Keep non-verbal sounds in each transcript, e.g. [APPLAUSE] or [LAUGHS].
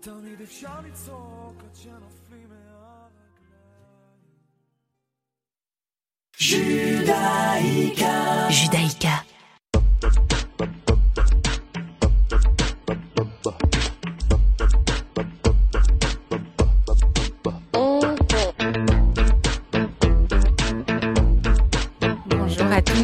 תמיד אפשר לצעוק עד שנופלים מהרגליים. 主題歌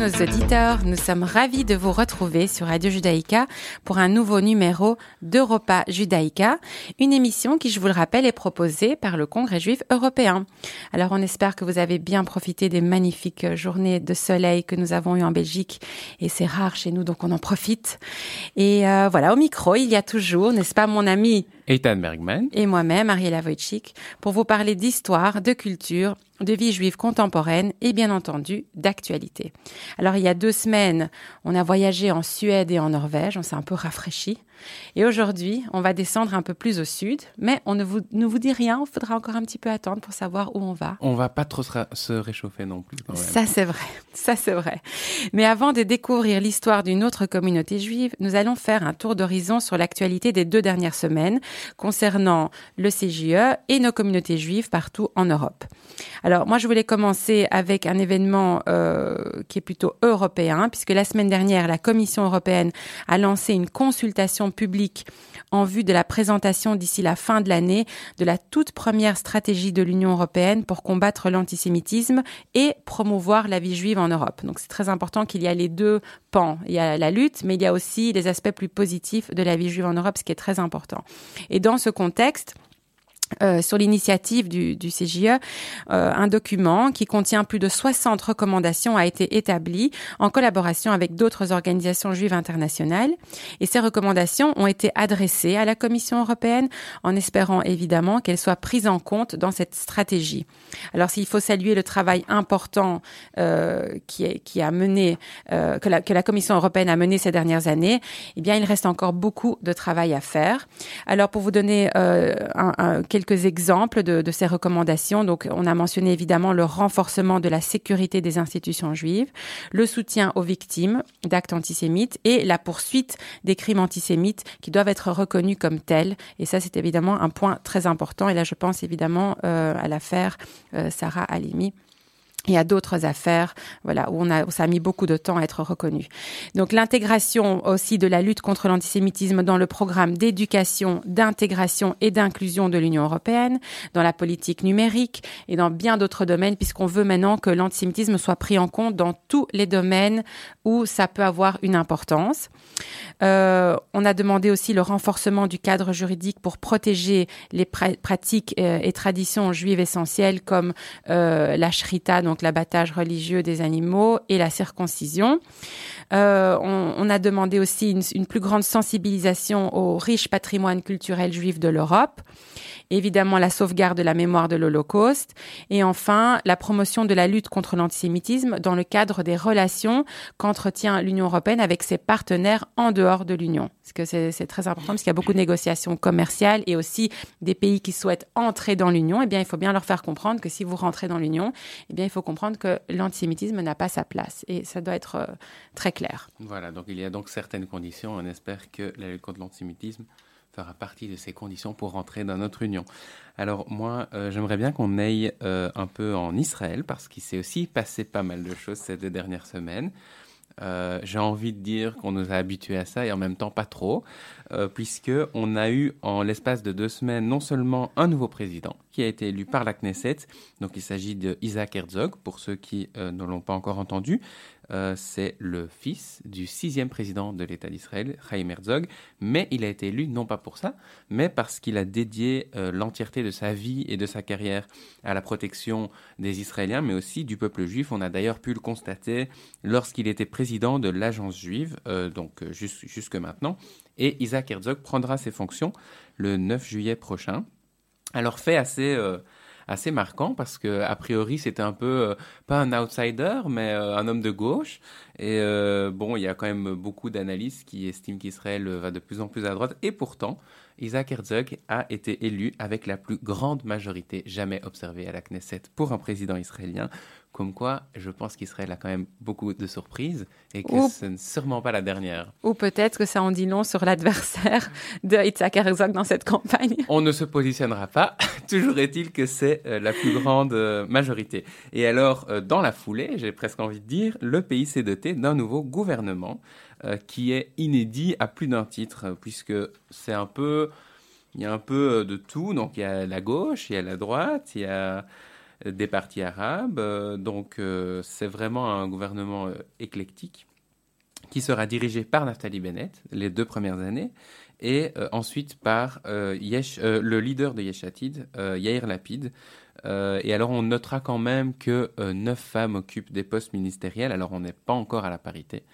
nos auditeurs, nous sommes ravis de vous retrouver sur Radio Judaïka pour un nouveau numéro d'Europa Judaïka, une émission qui, je vous le rappelle, est proposée par le Congrès juif européen. Alors on espère que vous avez bien profité des magnifiques journées de soleil que nous avons eues en Belgique et c'est rare chez nous donc on en profite. Et euh, voilà, au micro, il y a toujours, n'est-ce pas mon ami Bergman et moi-même, Ariela Wojcik, pour vous parler d'histoire, de culture de vie juive contemporaine et bien entendu d'actualité. Alors il y a deux semaines, on a voyagé en Suède et en Norvège, on s'est un peu rafraîchi. Et aujourd'hui, on va descendre un peu plus au sud, mais on ne vous, ne vous dit rien, il faudra encore un petit peu attendre pour savoir où on va. On va pas trop se réchauffer non plus. Ça c'est vrai, ça c'est vrai. Mais avant de découvrir l'histoire d'une autre communauté juive, nous allons faire un tour d'horizon sur l'actualité des deux dernières semaines concernant le CJE et nos communautés juives partout en Europe. Alors moi, je voulais commencer avec un événement euh, qui est plutôt européen, puisque la semaine dernière, la Commission européenne a lancé une consultation publique en vue de la présentation d'ici la fin de l'année de la toute première stratégie de l'Union européenne pour combattre l'antisémitisme et promouvoir la vie juive en Europe. Donc c'est très important qu'il y a les deux pans. Il y a la lutte, mais il y a aussi les aspects plus positifs de la vie juive en Europe, ce qui est très important. Et dans ce contexte, euh, sur l'initiative du, du, CJE, euh, un document qui contient plus de 60 recommandations a été établi en collaboration avec d'autres organisations juives internationales. Et ces recommandations ont été adressées à la Commission européenne en espérant évidemment qu'elles soient prises en compte dans cette stratégie. Alors s'il faut saluer le travail important euh, qui, est, qui, a mené, euh, que, la, que, la, Commission européenne a mené ces dernières années, eh bien il reste encore beaucoup de travail à faire. Alors pour vous donner euh, un, un, quelques quelques exemples de, ces recommandations. Donc, on a mentionné évidemment le renforcement de la sécurité des institutions juives, le soutien aux victimes d'actes antisémites et la poursuite des crimes antisémites qui doivent être reconnus comme tels. Et ça, c'est évidemment un point très important. Et là, je pense évidemment euh, à l'affaire euh, Sarah Halimi il y a d'autres affaires, voilà, où on a, où ça a mis beaucoup de temps à être reconnu. Donc l'intégration aussi de la lutte contre l'antisémitisme dans le programme d'éducation, d'intégration et d'inclusion de l'Union européenne, dans la politique numérique et dans bien d'autres domaines, puisqu'on veut maintenant que l'antisémitisme soit pris en compte dans tous les domaines où ça peut avoir une importance. Euh, on a demandé aussi le renforcement du cadre juridique pour protéger les pratiques euh, et traditions juives essentielles comme euh, la shrita, donc l'abattage religieux des animaux et la circoncision. On, on, a demandé aussi une, une, plus grande sensibilisation au riche patrimoine culturel juif de l'Europe évidemment la sauvegarde de la mémoire de l'Holocauste, et enfin la promotion de la lutte contre l'antisémitisme dans le cadre des relations qu'entretient l'Union européenne avec ses partenaires en dehors de l'Union. Parce que c'est très important, parce qu'il y a beaucoup de négociations commerciales et aussi des pays qui souhaitent entrer dans l'Union. Eh bien, il faut bien leur faire comprendre que si vous rentrez dans l'Union, eh bien, il faut comprendre que l'antisémitisme n'a pas sa place. Et ça doit être euh, très clair. Voilà, donc il y a donc certaines conditions. On espère que la lutte contre l'antisémitisme fera partie de ces conditions pour rentrer dans notre union. Alors moi, euh, j'aimerais bien qu'on aille euh, un peu en Israël parce qu'il s'est aussi passé pas mal de choses ces deux dernières semaines. Euh, j'ai envie de dire qu'on nous a habitués à ça et en même temps pas trop, euh, puisque on a eu en l'espace de deux semaines non seulement un nouveau président qui a été élu par la Knesset, donc il s'agit de Isaac Herzog pour ceux qui euh, ne l'ont pas encore entendu, euh, c'est le fils du sixième président de l'État d'Israël, Chaim Herzog, mais il a été élu non pas pour ça, mais parce qu'il a dédié euh, l'entièreté de sa vie et de sa carrière à la protection des Israéliens, mais aussi du peuple juif. On a d'ailleurs pu le constater lorsqu'il était président de l'agence juive, euh, donc jusque maintenant, et Isaac Herzog prendra ses fonctions le 9 juillet prochain. Alors fait assez assez marquant parce que a priori c'était un peu euh, pas un outsider mais euh, un homme de gauche. Et euh, bon il y a quand même beaucoup d'analystes qui estiment qu'Israël va de plus en plus à droite. Et pourtant Isaac Herzog a été élu avec la plus grande majorité jamais observée à la Knesset pour un président israélien Comme quoi, je pense qu'Israël a quand même beaucoup de surprises et que ce n'est sûrement pas la dernière. Ou peut-être que ça en dit long sur l'adversaire [LAUGHS] de Yitzhak Herzog dans cette campagne. On ne se positionnera pas. [LAUGHS] Toujours est-il que c'est euh, la plus grande euh, majorité. Et alors, euh, dans la foulée, j'ai presque envie de dire, le pays s'est doté d'un nouveau gouvernement qui est inédit à plus d'un titre, puisque c'est un peu, il y a un peu de tout. Donc, il y a la gauche, il y a la droite, il y a des partis arabes. Euh, donc euh, c'est vraiment un gouvernement euh, éclectique qui sera dirigé par Naftali Bennett les deux premières années et ensuite par Yesh, le leader de Yeshatid, Yair Lapid. et alors on notera quand même que neuf femmes occupent des postes ministériels. Alors on n'est pas encore à la parité,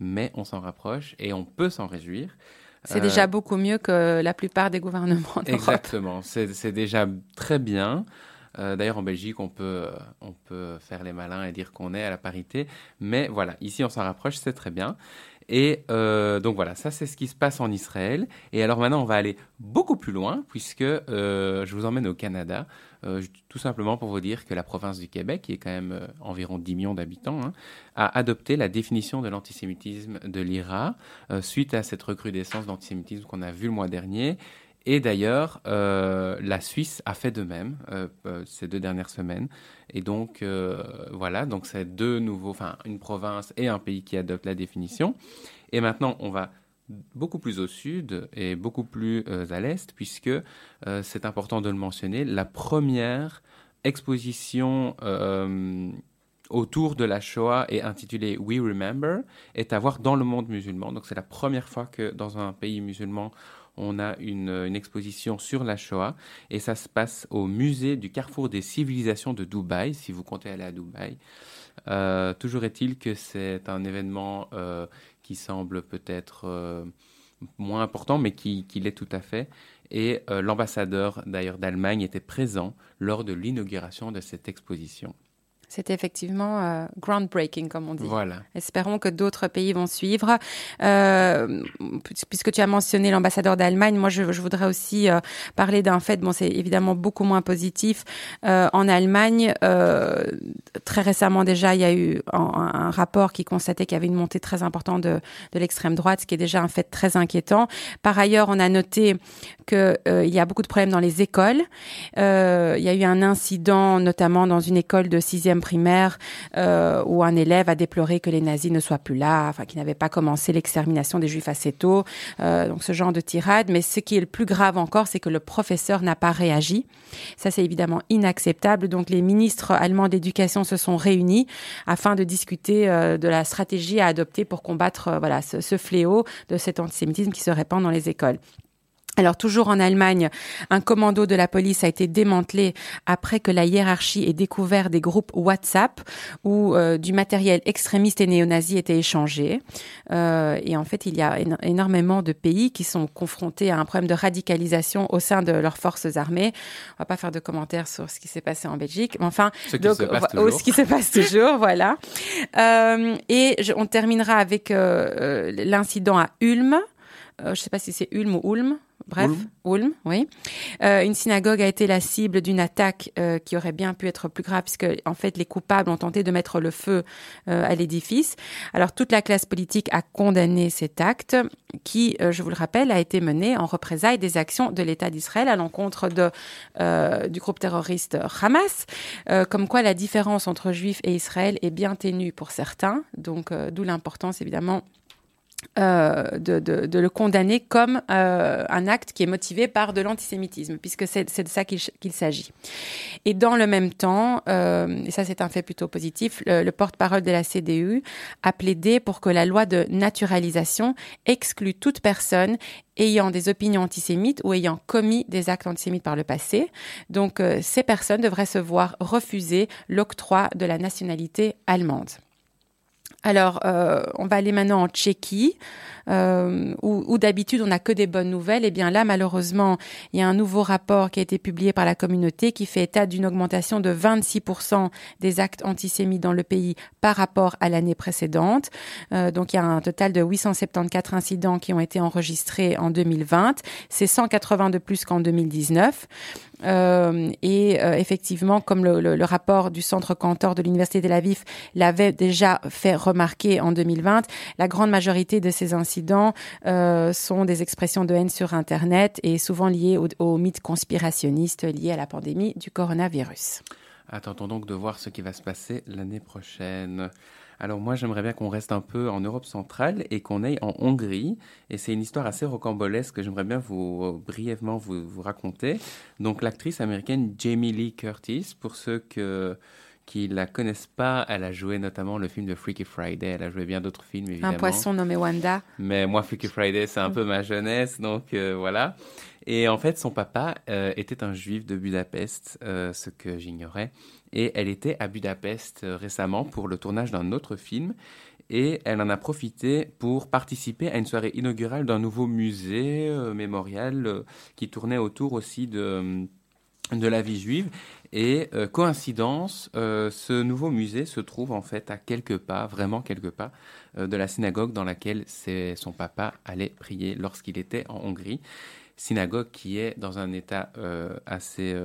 mais on s'en rapproche et on peut s'en réjouir. C'est déjà beaucoup mieux que la plupart des gouvernements Exactement, c'est déjà très bien. Euh, d'ailleurs, en Belgique, on peut, euh, on peut faire les malins et dire qu'on est à la parité. Mais voilà, ici, on s'en rapproche, c'est très bien. Et euh, donc voilà, ça c'est ce qui se passe en Israël. Et alors maintenant, on va aller beaucoup plus loin, puisque je vous emmène au Canada, tout simplement pour vous dire que la province du Québec, qui est quand même environ 10 millions d'habitants, hein, a adopté la définition de l'antisémitisme de l'IRA, suite à cette recrudescence d'antisémitisme qu'on a vu le mois dernier. Et d'ailleurs, euh, la Suisse a fait de même euh, euh, ces deux dernières semaines. Et donc, voilà, donc c'est deux nouveaux, enfin, une province et un pays qui adoptent la définition. Et maintenant, on va beaucoup plus au sud et beaucoup plus à l'est, puisque c'est important de le mentionner, la première exposition autour de la Shoah est intitulée We Remember, est à voir dans le monde musulman. Donc c'est la première fois que dans un pays musulman, on a une, exposition sur la Shoah et ça se passe au musée du Carrefour des civilisations de Dubaï, si vous comptez aller à Dubaï. Euh, toujours est-il que c'est un événement euh, qui semble peut-être euh, moins important, mais qui, qui l'est tout à fait. Et l'ambassadeur d'ailleurs d'Allemagne était présent lors de l'inauguration de cette exposition. C'est effectivement euh, groundbreaking, comme on dit. Voilà. Espérons que d'autres pays vont suivre. Euh, puisque tu as mentionné l'ambassadeur d'Allemagne, moi je, je, voudrais aussi euh, parler d'un fait. Bon, c'est évidemment beaucoup moins positif. Euh, en Allemagne, très récemment déjà, il y a eu un, un rapport qui constatait qu'il y avait une montée très importante de, de l'extrême droite, ce qui est déjà un fait très inquiétant. Par ailleurs, on a noté qu'il y a beaucoup de problèmes dans les écoles. il y a eu un incident, notamment dans une école de sixième primaire euh, où un élève a déploré que les nazis ne soient plus là, enfin qu'ils n'avaient pas commencé l'extermination des juifs assez tôt, euh, donc ce genre de tirade. Mais ce qui est le plus grave encore, c'est que le professeur n'a pas réagi. Ça, c'est évidemment inacceptable. Donc les ministres allemands d'éducation se sont réunis afin de discuter euh, de la stratégie à adopter pour combattre ce fléau de cet antisémitisme qui se répand dans les écoles. Alors toujours en Allemagne, un commando de la police a été démantelé après que la hiérarchie ait découvert des groupes WhatsApp où euh, du matériel extrémiste et néo-nazi était échangé. Euh, et en fait, il y a énormément de pays qui sont confrontés à un problème de radicalisation au sein de leurs forces armées. On va pas faire de commentaires sur ce qui s'est passé en Belgique, mais enfin, ce qui, se, passe oh, ce qui se passe toujours, [LAUGHS] voilà. Euh, et on terminera avec euh, l'incident à Ulm. je ne sais pas si c'est Ulm ou Ulm. Bref, Ulm, oui. Euh, une synagogue a été la cible d'une attaque euh, qui aurait bien pu être plus grave, puisque en fait les coupables ont tenté de mettre le feu euh, à l'édifice. Alors toute la classe politique a condamné cet acte, qui, je vous le rappelle, a été mené en représailles des actions de l'État d'Israël à l'encontre de du groupe terroriste Hamas. comme quoi la différence entre Juifs et Israël est bien ténue pour certains. Donc d'où l'importance évidemment euh, de, le condamner comme euh, un acte qui est motivé par de l'antisémitisme, puisque c'est de ça qu'il s'agit. Et dans le même temps, euh, et ça c'est un fait plutôt positif, le, le porte-parole de la CDU a plaidé pour que la loi de naturalisation exclue toute personne ayant des opinions antisémites ou ayant commis des actes antisémites par le passé. Donc ces personnes devraient se voir refuser l'octroi de la nationalité allemande. Alors, euh, on va aller maintenant en Tchéquie, euh, où, d'habitude on n'a que des bonnes nouvelles. Eh bien là, malheureusement, il y a un nouveau rapport qui a été publié par la communauté qui fait état d'une augmentation de 26% des actes antisémites dans le pays par rapport à l'année précédente. Euh, donc, il y a un total de 874 incidents qui ont été enregistrés en 2020. C'est 180 de plus qu'en 2019. Euh, et euh, effectivement, comme le, rapport du Centre Cantor de l'Université de Tel Aviv l'avait déjà fait remarquer en 2020, la grande majorité de ces incidents euh, sont des expressions de haine sur Internet et souvent liées aux au mythes conspirationnistes liés à la pandémie du coronavirus. Attendons donc de voir ce qui va se passer l'année prochaine. Alors moi, j'aimerais bien qu'on reste un peu en Europe centrale et qu'on aille en Hongrie. Et c'est une histoire assez rocambolesque que j'aimerais bien vous euh, brièvement vous, vous, raconter. Donc l'actrice américaine Jamie Lee Curtis, pour ceux que, qui la connaissent pas, elle a joué notamment le film de Freaky Friday. Elle a joué bien d'autres films, évidemment. Un poisson nommé Wanda. Mais moi, Freaky Friday, c'est un peu ma jeunesse, donc euh, voilà. Et en fait, son papa euh, était un juif de Budapest, ce que j'ignorais. Et elle était à Budapest euh, récemment pour le tournage d'un autre film. Et elle en a profité pour participer à une soirée inaugurale d'un nouveau musée euh, mémorial euh, qui tournait autour aussi de, de la vie juive. Et coïncidence, ce nouveau musée se trouve en fait à quelques pas, vraiment quelques pas, de la synagogue dans laquelle son papa allait prier lorsqu'il était en Hongrie synagogue qui est dans un état assez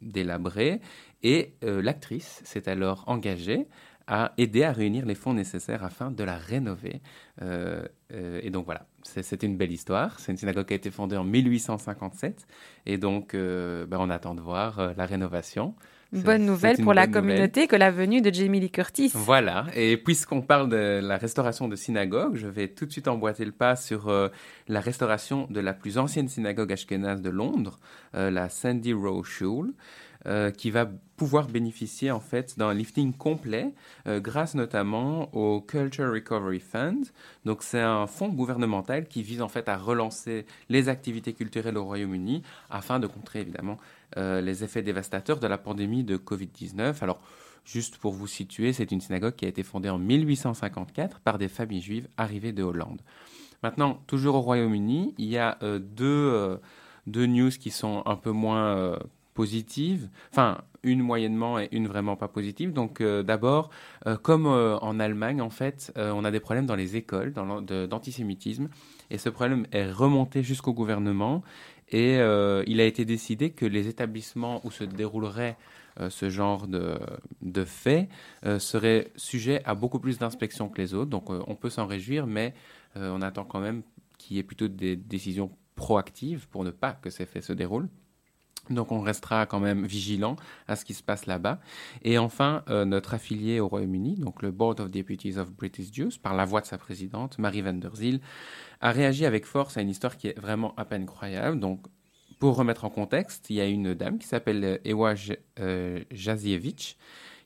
délabré. Et euh, l'actrice s'est alors engagée à aider à réunir les fonds nécessaires afin de la rénover. Euh, euh, et donc voilà, c'était une belle histoire. C'est une synagogue qui a été fondée en 1857. Et donc, euh, ben, on attend de voir la rénovation. Bonne nouvelle pour la communauté nouvelle. que la venue de Jamie Lee Curtis. Voilà, et puisqu'on parle de la restauration de synagogues, je vais tout de suite emboîter le pas sur euh, la restauration de la plus ancienne synagogue ashkénaze de Londres, euh, la Sandy Row Shul. Euh, qui va pouvoir bénéficier en fait d'un lifting complet euh, grâce notamment au Culture Recovery Fund. Donc c'est un fonds gouvernemental qui vise en fait à relancer les activités culturelles au Royaume-Uni afin de contrer évidemment euh, les effets dévastateurs de la pandémie de Covid-19. Alors Juste pour vous situer, c'est une synagogue qui a été fondée en 1854 par des familles juives arrivées de Hollande. Maintenant, toujours au Royaume-Uni, il y a deux, deux news qui sont un peu moins positives, enfin une moyennement et une vraiment pas positive. Donc euh, d'abord, euh, comme euh, en Allemagne, en fait, on a des problèmes dans les écoles d'antisémitisme, et ce problème est remonté jusqu'au gouvernement, et il a été décidé que les établissements où se déroulerait ce genre de, de faits seraient sujets à beaucoup plus d'inspections que les autres. Donc on peut s'en réjouir, mais on attend quand même qu'il y ait plutôt des décisions proactives pour ne pas que ces faits se déroulent. Donc on restera quand même vigilant à ce qui se passe là-bas. Et enfin, euh, notre affilié au Royaume-Uni, donc le Board of Deputies of British Jews, par la voix de sa présidente, Marie van der Ziel, a réagi avec force à une histoire qui est vraiment à peine croyable. Donc pour remettre en contexte, il y a une dame qui s'appelle Ewa euh,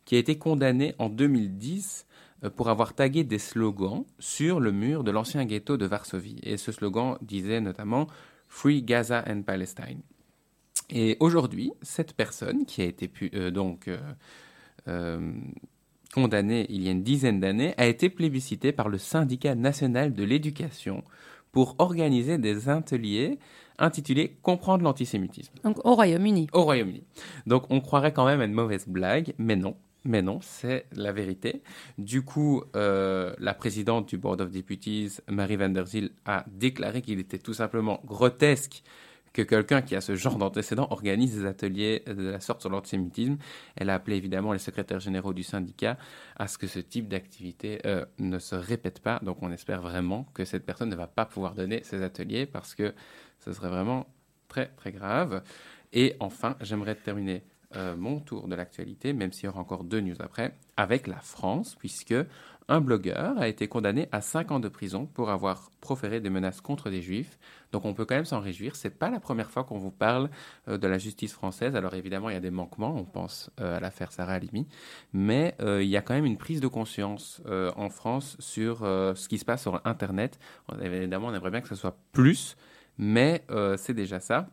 qui a été condamnée en 2010 euh, pour avoir tagué des slogans sur le mur de l'ancien ghetto de Varsovie. Et ce slogan disait notamment Free Gaza and Palestine. Et aujourd'hui, cette personne qui a été pu, euh, donc euh, euh, condamnée il y a une dizaine d'années a été plébiscitée par le syndicat national de l'éducation pour organiser des ateliers intitulés Comprendre l'antisémitisme. Donc au Royaume-Uni. Au Royaume-Uni. Donc on croirait quand même à une mauvaise blague, mais non. Mais non, c'est la vérité. Du coup, euh, la présidente du Board of Deputies, Marie van der Ziel, a déclaré qu'il était tout simplement grotesque que quelqu'un qui a ce genre d'antécédent organise des ateliers de la sorte sur l'antisémitisme. Elle a appelé évidemment les secrétaires généraux du syndicat à ce que ce type d'activité euh, ne se répète pas. Donc on espère vraiment que cette personne ne va pas pouvoir donner ces ateliers parce que ce serait vraiment très très grave. Et enfin, j'aimerais terminer euh, mon tour de l'actualité, même s'il y aura encore deux news après, avec la France, puisque un blogueur a été condamné à 5 ans de prison pour avoir proféré des menaces contre des juifs. Donc on peut quand même s'en réjouir. C'est pas la première fois qu'on vous parle euh, de la justice française. Alors évidemment, il y a des manquements. On pense euh, à l'affaire Sarah Halimi. Mais euh, il y a quand même une prise de conscience en France sur ce qui se passe sur Internet. Évidemment, on aimerait bien que ce soit plus, mais c'est déjà ça.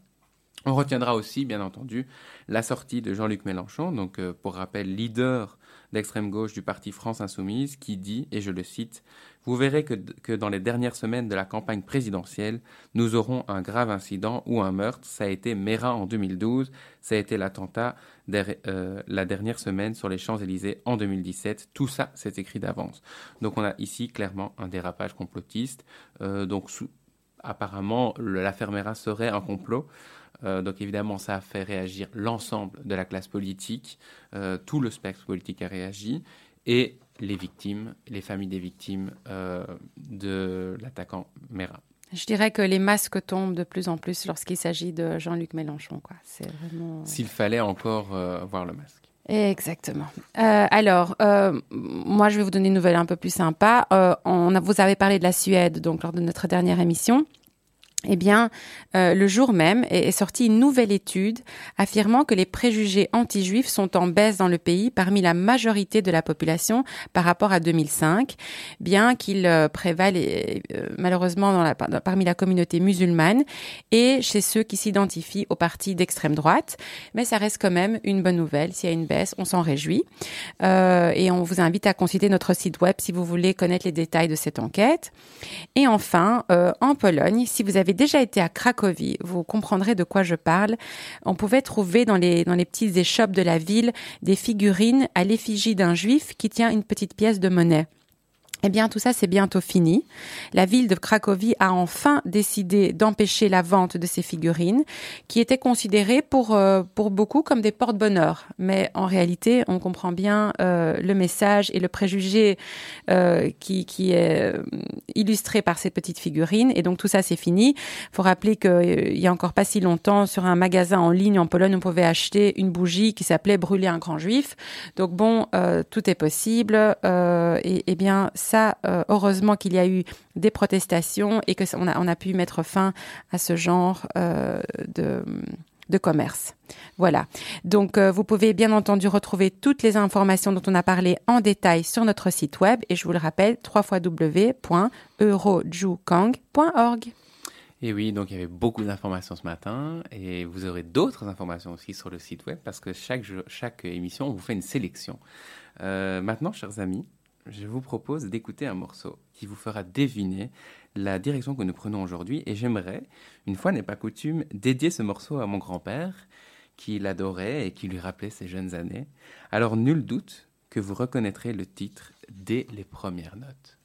On retiendra aussi, bien entendu, la sortie de Jean-Luc Mélenchon, donc euh, pour rappel, leader d'extrême gauche du parti France Insoumise, qui dit, et je le cite, Vous verrez que, dans les dernières semaines de la campagne présidentielle, nous aurons un grave incident ou un meurtre. Ça a été Mérin en 2012, ça a été l'attentat euh, la dernière semaine sur les Champs-Élysées en 2017. Tout ça, c'est écrit d'avance. Donc on a ici clairement un dérapage complotiste. Euh, donc apparemment, la Fermera serait un complot. Donc évidemment, ça a fait réagir l'ensemble de la classe politique, tout le spectre politique a réagi, et les victimes, les familles des victimes de l'attaquant Mera. Je dirais que les masques tombent de plus en plus lorsqu'il s'agit de Jean-Luc Mélenchon. C'est vraiment. S'il fallait encore voir le masque. Exactement. Euh, alors, euh, moi, je vais vous donner une nouvelle un peu plus sympa. Euh, on a, vous avez parlé de la Suède, donc lors de notre dernière émission eh bien, euh, le jour même est, sortie une nouvelle étude affirmant que les préjugés anti-juifs sont en baisse dans le pays parmi la majorité de la population par rapport à 2005, bien qu'ils euh, prévalent euh, malheureusement parmi la communauté musulmane et chez ceux qui s'identifient au parti d'extrême droite. Mais ça reste quand même une bonne nouvelle. S'il y a une baisse, on s'en réjouit. et on vous invite à consulter notre site web si vous voulez connaître les détails de cette enquête. Et enfin, en Pologne, si vous avez déjà été à Cracovie, vous comprendrez de quoi je parle. On pouvait trouver dans les, dans les petites échoppes de la ville des figurines à l'effigie d'un juif qui tient une petite pièce de monnaie. Eh bien, tout ça, c'est bientôt fini. La ville de Cracovie a enfin décidé d'empêcher la vente de ces figurines, qui étaient considérées pour, euh, pour beaucoup comme des porte-bonheur. Mais en réalité, on comprend bien euh, le message et le préjugé euh, qui, qui est illustré par ces petites figurines. Et donc, tout ça, c'est fini. Il faut rappeler qu'il y a encore pas si longtemps, sur un magasin en ligne en Pologne, on pouvait acheter une bougie qui s'appelait Brûler un grand juif. Donc, bon, tout est possible. et, et bien, ça, euh, heureusement qu'il y a eu des protestations et que on a, pu mettre fin à ce genre euh, de, commerce. Voilà. Donc, euh, vous pouvez bien entendu retrouver toutes les informations dont on a parlé en détail sur notre site web et je vous le rappelle, www.eurojukang.org. Et oui, donc il y avait beaucoup d'informations ce matin et vous aurez d'autres informations aussi sur le site web parce que chaque émission, on vous fait une sélection. maintenant, chers amis, je vous propose d'écouter un morceau qui vous fera deviner la direction que nous prenons aujourd'hui. Et j'aimerais, une fois n'est pas coutume, dédier ce morceau à mon grand-père, qui l'adorait et qui lui rappelait ses jeunes années. Alors nul doute que vous reconnaîtrez le titre dès les premières notes.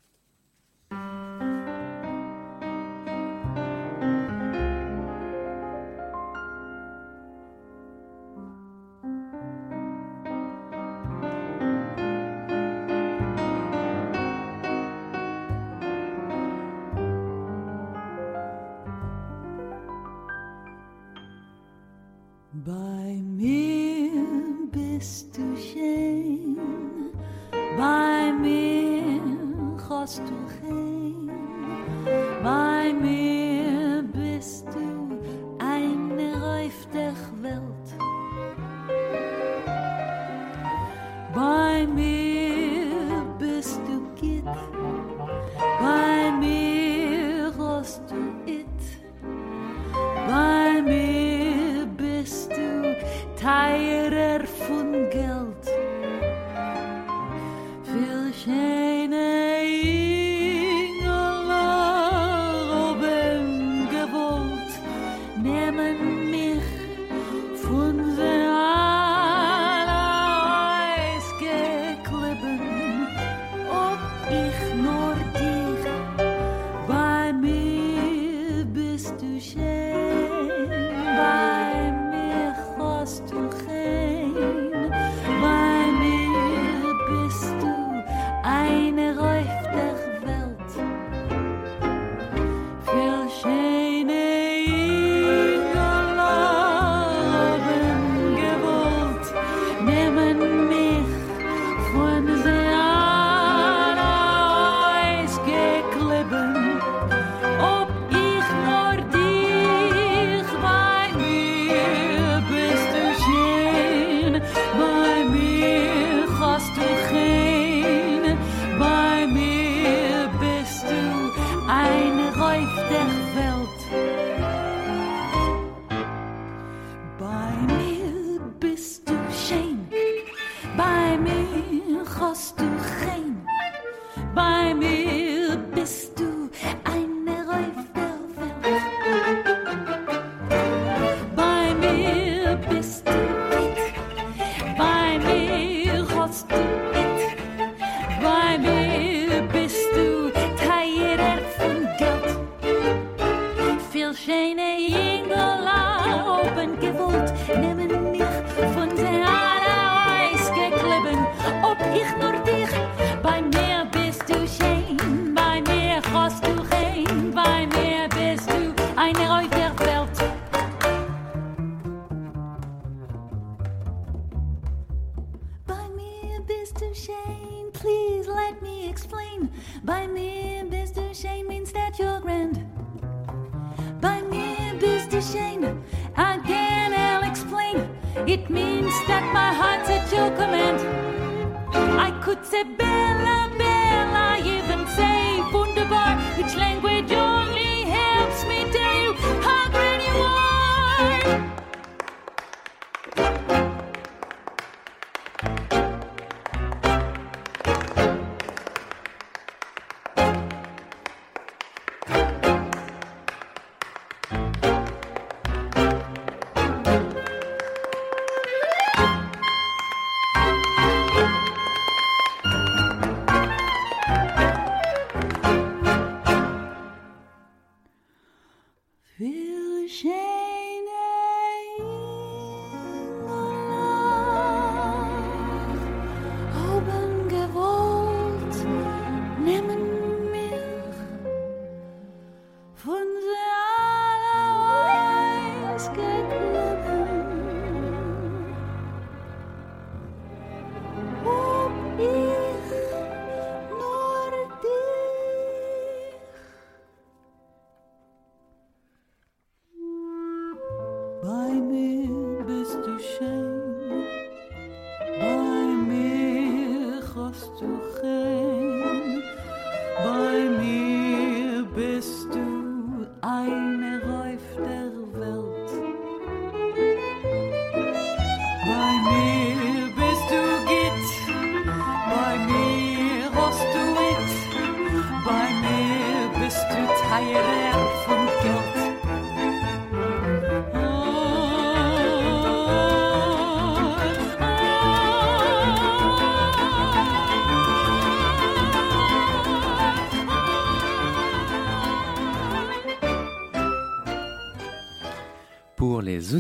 Say Bella, Bella, even say Wunderbar, which language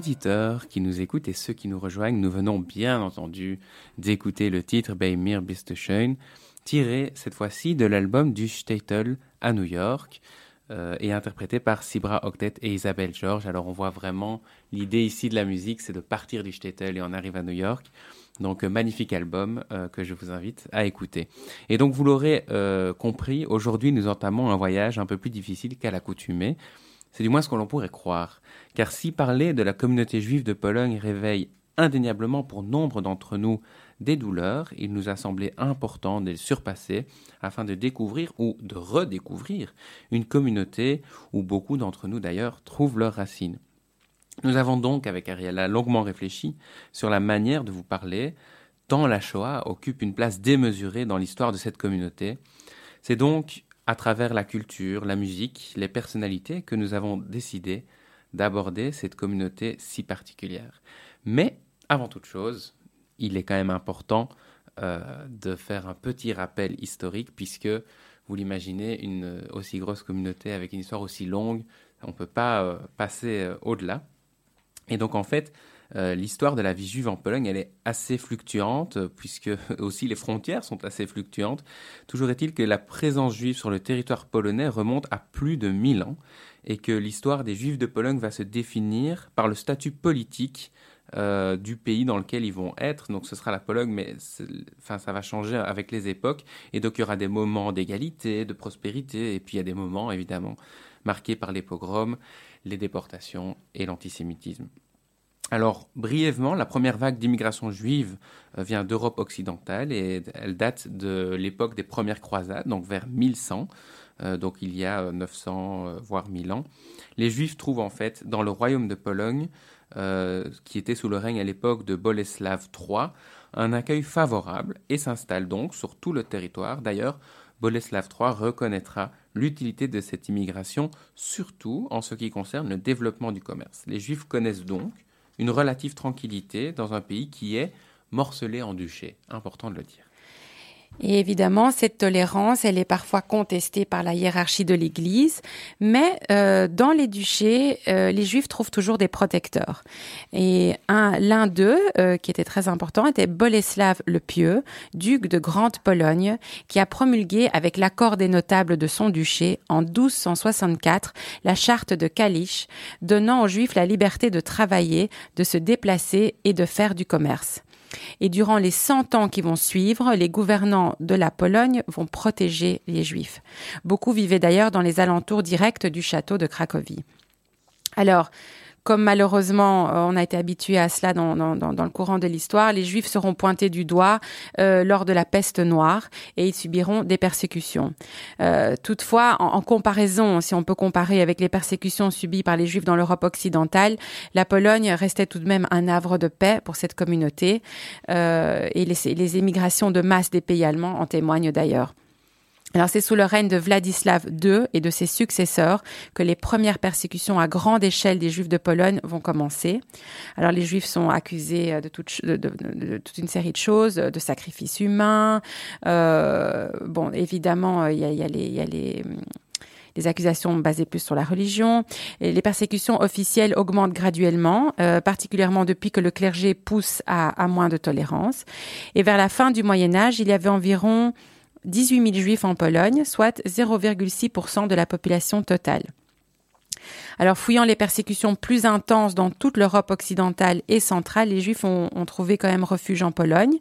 auditeurs qui nous écoutent et ceux qui nous rejoignent, nous venons bien entendu d'écouter le titre Bei mir tiré cette fois-ci de l'album du Statel à New York euh, et interprété par Sibra Octet et Isabelle George. Alors on voit vraiment l'idée ici de la musique, c'est de partir du Statel et on arrive à New York. Donc euh, magnifique album euh, que je vous invite à écouter. Et donc vous l'aurez compris, aujourd'hui nous entamons un voyage un peu plus difficile qu'à l'accoutumée. C'est du moins ce que l'on pourrait croire. Car si parler de la communauté juive de Pologne réveille indéniablement pour nombre d'entre nous des douleurs, il nous a semblé important de les surpasser afin de découvrir ou de redécouvrir une communauté où beaucoup d'entre nous d'ailleurs trouvent leurs racines. Nous avons donc, avec Ariella, longuement réfléchi sur la manière de vous parler, tant la Shoah occupe une place démesurée dans l'histoire de cette communauté. C'est donc à travers la culture, la musique, les personnalités que nous avons décidé d'aborder cette communauté si particulière. Mais avant toute chose, il est quand même important euh, de faire un petit rappel historique puisque vous l'imaginez, une aussi grosse communauté avec une histoire aussi longue, on ne peut pas euh, passer euh, au-delà. Et donc en fait, euh, l'histoire de la vie juive en Pologne, elle est assez fluctuante, euh, puisque [LAUGHS] aussi les frontières sont assez fluctuantes. Toujours est-il que la présence juive sur le territoire polonais remonte à plus de 1000 ans, et que l'histoire des juifs de Pologne va se définir par le statut politique euh, du pays dans lequel ils vont être. Donc ce sera la Pologne, mais enfin, ça va changer avec les époques. Et donc il y aura des moments d'égalité, de prospérité, et puis il y a des moments évidemment marqués par les pogroms, les déportations et l'antisémitisme. Alors, brièvement, la première vague d'immigration juive euh, vient d'Europe occidentale et elle date de l'époque des premières croisades, donc vers 1100, euh, donc il y a 900 euh, voire 1000 ans. Les juifs trouvent en fait dans le royaume de Pologne, qui était sous le règne à l'époque de Boleslav III, un accueil favorable et s'installe donc sur tout le territoire. D'ailleurs, Boleslav III reconnaîtra l'utilité de cette immigration, surtout en ce qui concerne le développement du commerce. Les juifs connaissent donc une relative tranquillité dans un pays qui est morcelé en duché. Important de le dire. Et évidemment, cette tolérance, elle est parfois contestée par la hiérarchie de l'Église, mais euh, dans les duchés, euh, les Juifs trouvent toujours des protecteurs. Et un, l'un d'eux, euh, qui était très important, était Boleslav le Pieux, duc de Grande-Pologne, qui a promulgué, avec l'accord des notables de son duché, en 1264, la charte de Kalisz, donnant aux Juifs la liberté de travailler, de se déplacer et de faire du commerce. Et durant les 100 ans qui vont suivre, les gouvernants de la Pologne vont protéger les Juifs. Beaucoup vivaient d'ailleurs dans les alentours directs du château de Cracovie. Alors, comme malheureusement euh, on a été habitué à cela dans, le courant de l'histoire, les Juifs seront pointés du doigt euh, lors de la peste noire et ils subiront des persécutions. Euh, toutefois, en, comparaison, si on peut comparer avec les persécutions subies par les Juifs dans l'Europe occidentale, la Pologne restait tout de même un havre de paix pour cette communauté et les, les émigrations de masse des pays allemands en témoignent d'ailleurs. Alors c'est sous le règne de Vladislav II et de ses successeurs que les premières persécutions à grande échelle des Juifs de Pologne vont commencer. Alors les Juifs sont accusés de toute, de, de, de, toute une série de choses, de sacrifices humains. Euh, bon, évidemment, il y a, y a les, y a les les accusations basées plus sur la religion. Les persécutions officielles augmentent graduellement, euh, particulièrement depuis que le clergé pousse à, à moins de tolérance. Et vers la fin du Moyen Âge, il y avait environ 18 000 juifs en Pologne, soit 0,6% de la population totale. Alors, fouillant les persécutions plus intenses dans toute l'Europe occidentale et centrale, les Juifs ont, trouvé quand même refuge en Pologne.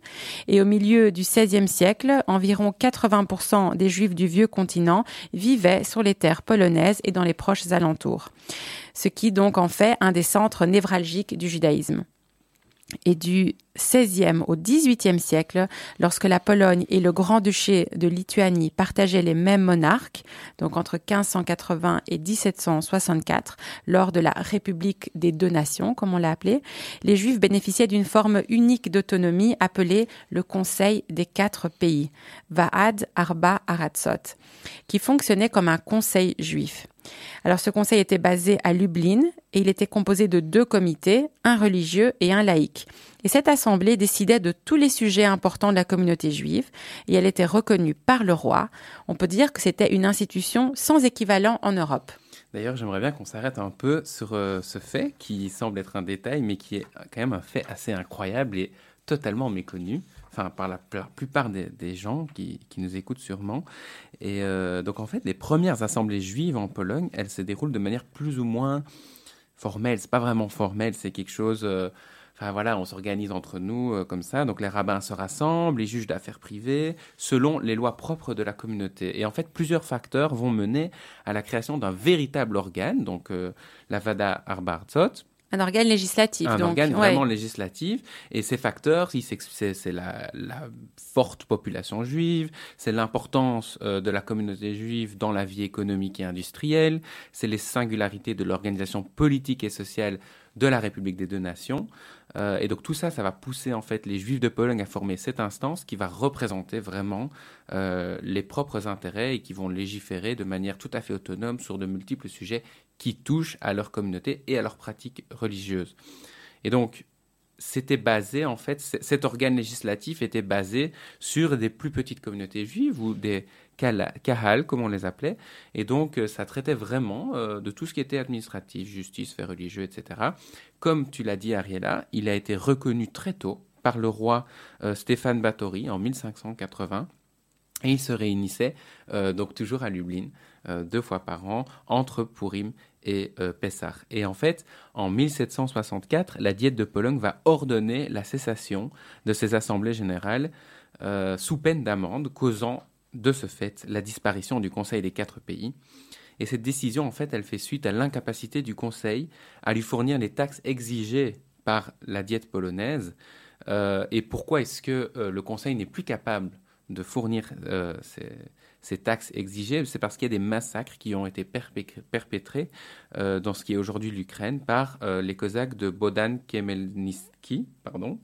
Et au milieu du XVIe siècle, environ 80% des Juifs du vieux continent vivaient sur les terres polonaises et dans les proches alentours. Ce qui donc en fait un des centres névralgiques du judaïsme et du XVIe au XVIIIe siècle, lorsque la Pologne et le Grand-Duché de Lituanie partageaient les mêmes monarques, donc entre 1580 et 1764, lors de la République des deux nations, comme on l'a appelé, les Juifs bénéficiaient d'une forme unique d'autonomie appelée le Conseil des quatre pays, Vaad Arba Aratzot, qui fonctionnait comme un conseil juif. Alors ce conseil était basé à Lublin et il était composé de deux comités, un religieux et un laïque. Et cette assemblée décidait de tous les sujets importants de la communauté juive et elle était reconnue par le roi. On peut dire que c'était une institution sans équivalent en Europe. D'ailleurs, j'aimerais bien qu'on s'arrête un peu sur euh, ce fait qui semble être un détail, mais qui est quand même un fait assez incroyable et totalement méconnu enfin par la, plupart des, gens qui, nous écoutent sûrement. Et euh, donc en fait, les premières assemblées juives en Pologne, elles se déroulent de manière plus ou moins formelle. C'est pas vraiment formel, c'est quelque chose. Euh, Enfin voilà, on s'organise entre nous euh, comme ça. Donc les rabbins se rassemblent, les juges d'affaires privées, selon les lois propres de la communauté. Et en fait, plusieurs facteurs vont mener à la création d'un véritable organe, donc la Vada Arbarzot, un organe législatif. Un donc, organe vraiment législatif. Et ces facteurs, c'est la, la, forte population juive, c'est l'importance euh, de la communauté juive dans la vie économique et industrielle, c'est les singularités de l'organisation politique et sociale de la République des deux nations. Euh, et donc tout ça, ça va pousser en fait les Juifs de Pologne à former cette instance qui va représenter vraiment euh, les propres intérêts et qui vont légiférer de manière tout à fait autonome sur de multiples sujets qui touchent à leur communauté et à leurs pratiques religieuses. Et donc c'était basé en fait, cet organe législatif était basé sur des plus petites communautés juives ou des kahal, comme on les appelait, et donc ça traitait vraiment euh, de tout ce qui était administratif, justice, fait religieux, etc. Comme tu l'as dit, Ariella, il a été reconnu très tôt par le roi euh, Stéphane Batory en 1580, et il se réunissait euh, donc toujours à Lublin euh, deux fois par an entre Purim et euh. Et en fait, en 1764, la Diète de Pologne va ordonner la cessation de ces assemblées générales euh, sous peine d'amende, causant de ce fait la disparition du Conseil des quatre pays. Et cette décision, en fait, elle fait suite à l'incapacité du Conseil à lui fournir les taxes exigées par la Diète polonaise. Euh, et pourquoi est-ce que euh, le Conseil n'est plus capable de fournir ces, ces, taxes exigées, c'est parce qu'il y a des massacres qui ont été perpétrés euh, dans ce qui est aujourd'hui l'Ukraine par euh, les Cosaques de Bodan Khmelnytsky. Pardon.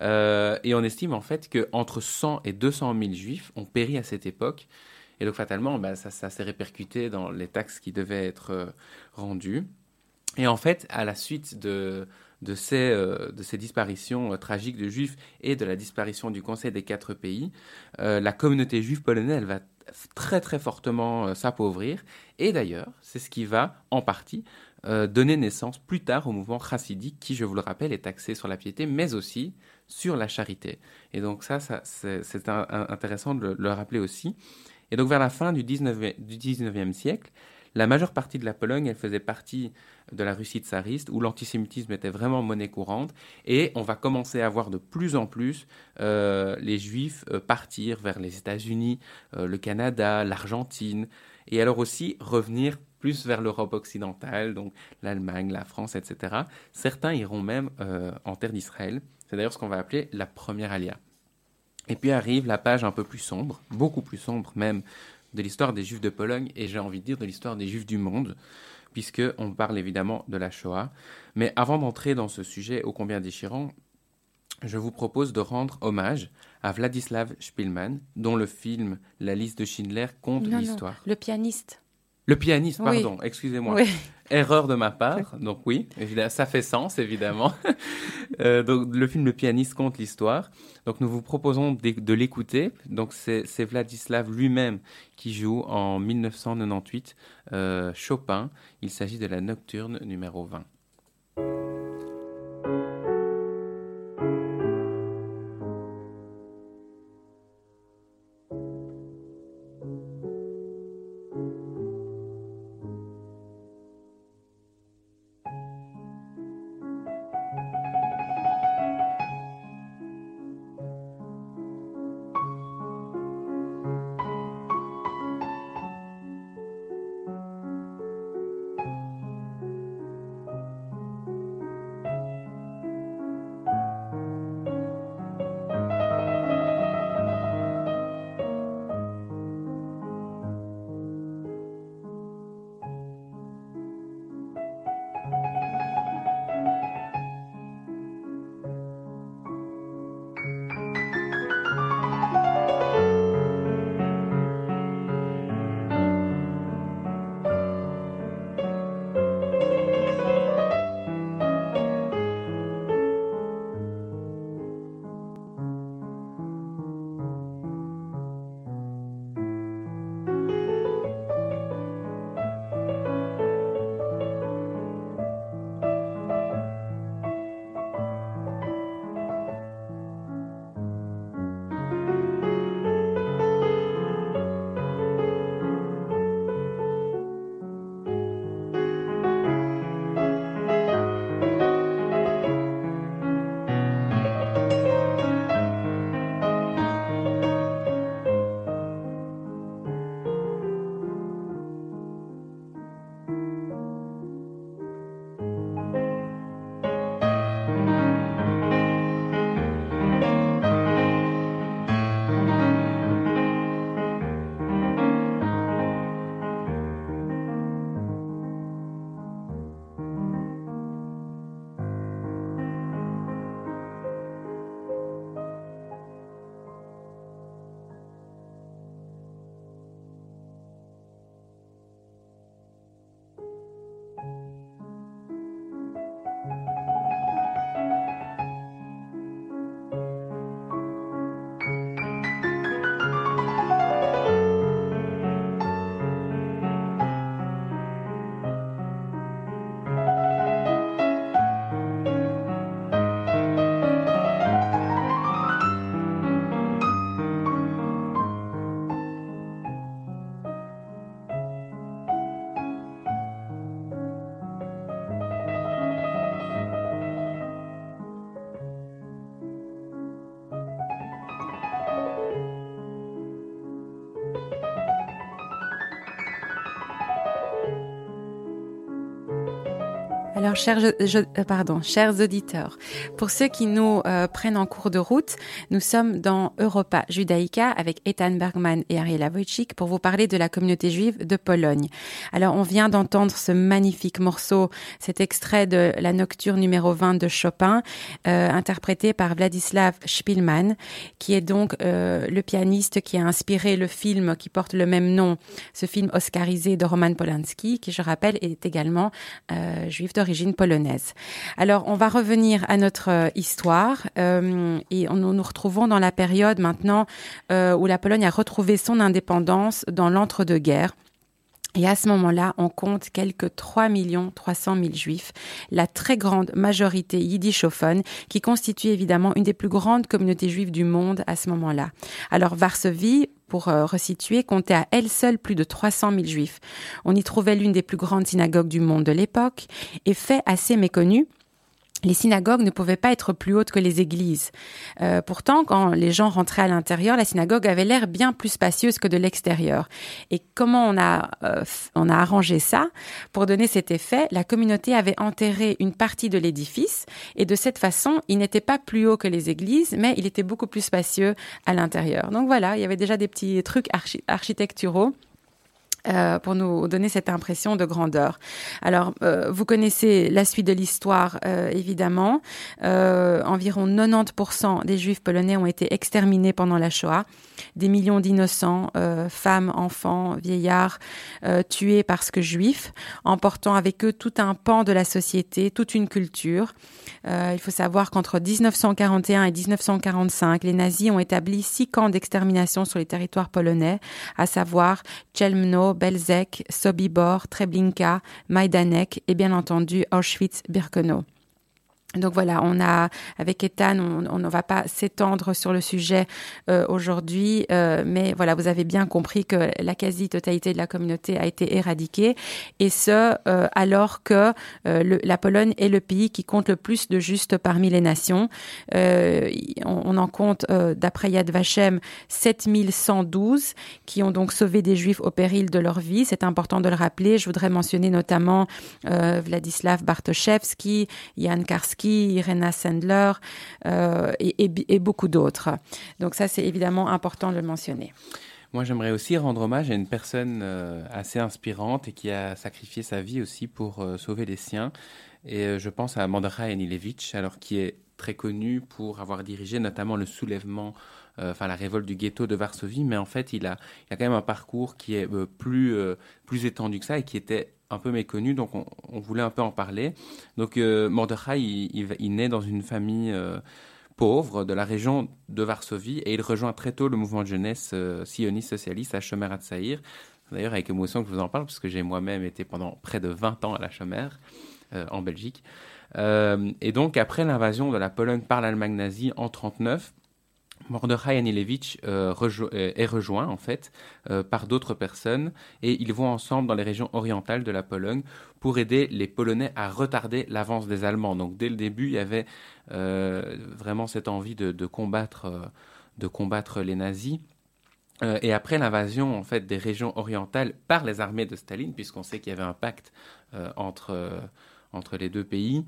Euh, et on estime en fait qu'entre 100 et 200 000 juifs ont péri à cette époque. Et donc fatalement, bah, ça, s'est répercuté dans les taxes qui devaient être rendues. Et en fait, à la suite de, ces, disparitions tragiques de juifs et de la disparition du Conseil des quatre pays, la communauté juive polonaise va très très fortement euh, s'appauvrir. Et d'ailleurs, c'est ce qui va en partie euh, donner naissance plus tard au mouvement chassidique qui, je vous le rappelle, est axé sur la piété, mais aussi sur la charité. Et donc ça, ça c'est intéressant de le, le, rappeler aussi. Et donc vers la fin du 19e, du 19e siècle, la majeure partie de la Pologne, elle faisait partie de la Russie tsariste, où l'antisémitisme était vraiment monnaie courante, et on va commencer à voir de plus en plus euh, les Juifs euh, partir vers les États-Unis, euh, le Canada, l'Argentine, et alors aussi revenir plus vers l'Europe occidentale, donc l'Allemagne, la France, etc. Certains iront même en terre d'Israël. C'est d'ailleurs ce qu'on va appeler la première alia. Et puis arrive la page un peu plus sombre, beaucoup plus sombre même, de l'histoire des Juifs de Pologne, et j'ai envie de dire de l'histoire des Juifs du monde, puisqu'on parle évidemment de la Shoah. Mais avant d'entrer dans ce sujet ô combien déchirant, je vous propose de rendre hommage à Vladislav Spielmann, dont le film La liste de Schindler compte l'histoire. Le pianiste. Le pianiste, pardon, excusez-moi. Erreur de ma part, donc oui, ça fait sens évidemment. [LAUGHS] Euh, donc le film Le pianiste compte l'histoire. Donc nous vous proposons de, l'écouter. Donc c'est Vladislav lui-même qui joue en 1998 euh, Chopin. Il s'agit de la nocturne numéro 20. Alors, chers, euh, pardon, chers auditeurs, pour ceux qui nous euh, prennent en cours de route, nous sommes dans Europa Judaïca avec Ethan Bergman et Ariela Wojcik pour vous parler de la communauté juive de Pologne. Alors, on vient d'entendre ce magnifique morceau, cet extrait de la nocturne numéro 20 de Chopin, euh, interprété par Vladislav Spielmann, qui est donc le pianiste qui a inspiré le film qui porte le même nom, ce film oscarisé de Roman Polanski, qui, je rappelle, est également juif d'origine polonaise. Alors, on va revenir à notre euh, histoire euh, et nous nous retrouvons dans la période maintenant euh, où la Pologne a retrouvé son indépendance dans l'entre-deux-guerres. Et à ce moment-là, on compte quelques 3 300 000 juifs, la très grande majorité yiddishophone, qui constitue évidemment une des plus grandes communautés juives du monde à ce moment-là. Alors Varsovie, pour euh, resituer, comptait à elle seule plus de 300 000 juifs. On y trouvait l'une des plus grandes synagogues du monde de l'époque, et fait assez méconnu, les synagogues ne pouvaient pas être plus hautes que les églises. Euh, pourtant, quand les gens rentraient à l'intérieur, la synagogue avait l'air bien plus spacieuse que de l'extérieur. Et comment on a, euh, on a arrangé ça? Pour donner cet effet, la communauté avait enterré une partie de l'édifice et de cette façon, il n'était pas plus haut que les églises, mais il était beaucoup plus spacieux à l'intérieur. Donc voilà, il y avait déjà des petits trucs architecturaux euh, pour nous donner cette impression de grandeur. Alors, euh, vous connaissez la suite de l'histoire, euh, évidemment. environ 90% des Juifs polonais ont été exterminés pendant la Shoah. Des millions d'innocents, femmes, enfants, vieillards, tués parce que juifs, emportant avec eux tout un pan de la société, toute une culture. il faut savoir qu'entre 1941 et 1945, les nazis ont établi six camps d'extermination sur les territoires polonais, à savoir Chelmno, Belzec, Sobibor, Treblinka, Majdanek et bien entendu Auschwitz-Birkenau. Donc voilà, on a avec Ethan, on ne va pas s'étendre sur le sujet euh, aujourd'hui, euh, mais voilà, vous avez bien compris que la quasi-totalité de la communauté a été éradiquée, et ce euh, alors que la Pologne est le pays qui compte le plus de justes parmi les nations. On, en compte, d'après Yad Vashem, 7112 qui ont donc sauvé des Juifs au péril de leur vie. C'est important de le rappeler. Je voudrais mentionner notamment Vladislav Bartoszewski, Jan Karski Irena Sandler euh, et, beaucoup d'autres. Donc ça, c'est évidemment important de le mentionner. Moi, j'aimerais aussi rendre hommage à une personne euh, assez inspirante et qui a sacrifié sa vie aussi pour euh, sauver les siens. Et je pense à Mordechai Anilevich, alors qui est très connu pour avoir dirigé notamment le soulèvement, enfin la révolte du ghetto de Varsovie, mais en fait, il a, il a quand même un parcours qui est plus, plus étendu que ça et qui était un peu méconnu, donc on, voulait un peu en parler. Donc euh, Mordechai, il, naît dans une famille euh, pauvre de la région de Varsovie et il rejoint très tôt le mouvement de jeunesse euh, sioniste socialiste à Shomer Hatzair. D'ailleurs, avec émotion que je vous en parle, parce que j'ai moi-même été pendant près de 20 ans à la Shomer, en Belgique. et donc, après l'invasion de la Pologne par l'Allemagne nazie en 1939, Mordechai Anilevich euh, euh, est rejoint en fait euh, par d'autres personnes et ils vont ensemble dans les régions orientales de la Pologne pour aider les Polonais à retarder l'avance des Allemands. Donc dès le début, il y avait vraiment cette envie de, combattre, de combattre les nazis. et après l'invasion en fait des régions orientales par les armées de Staline, puisqu'on sait qu'il y avait un pacte entre entre les deux pays,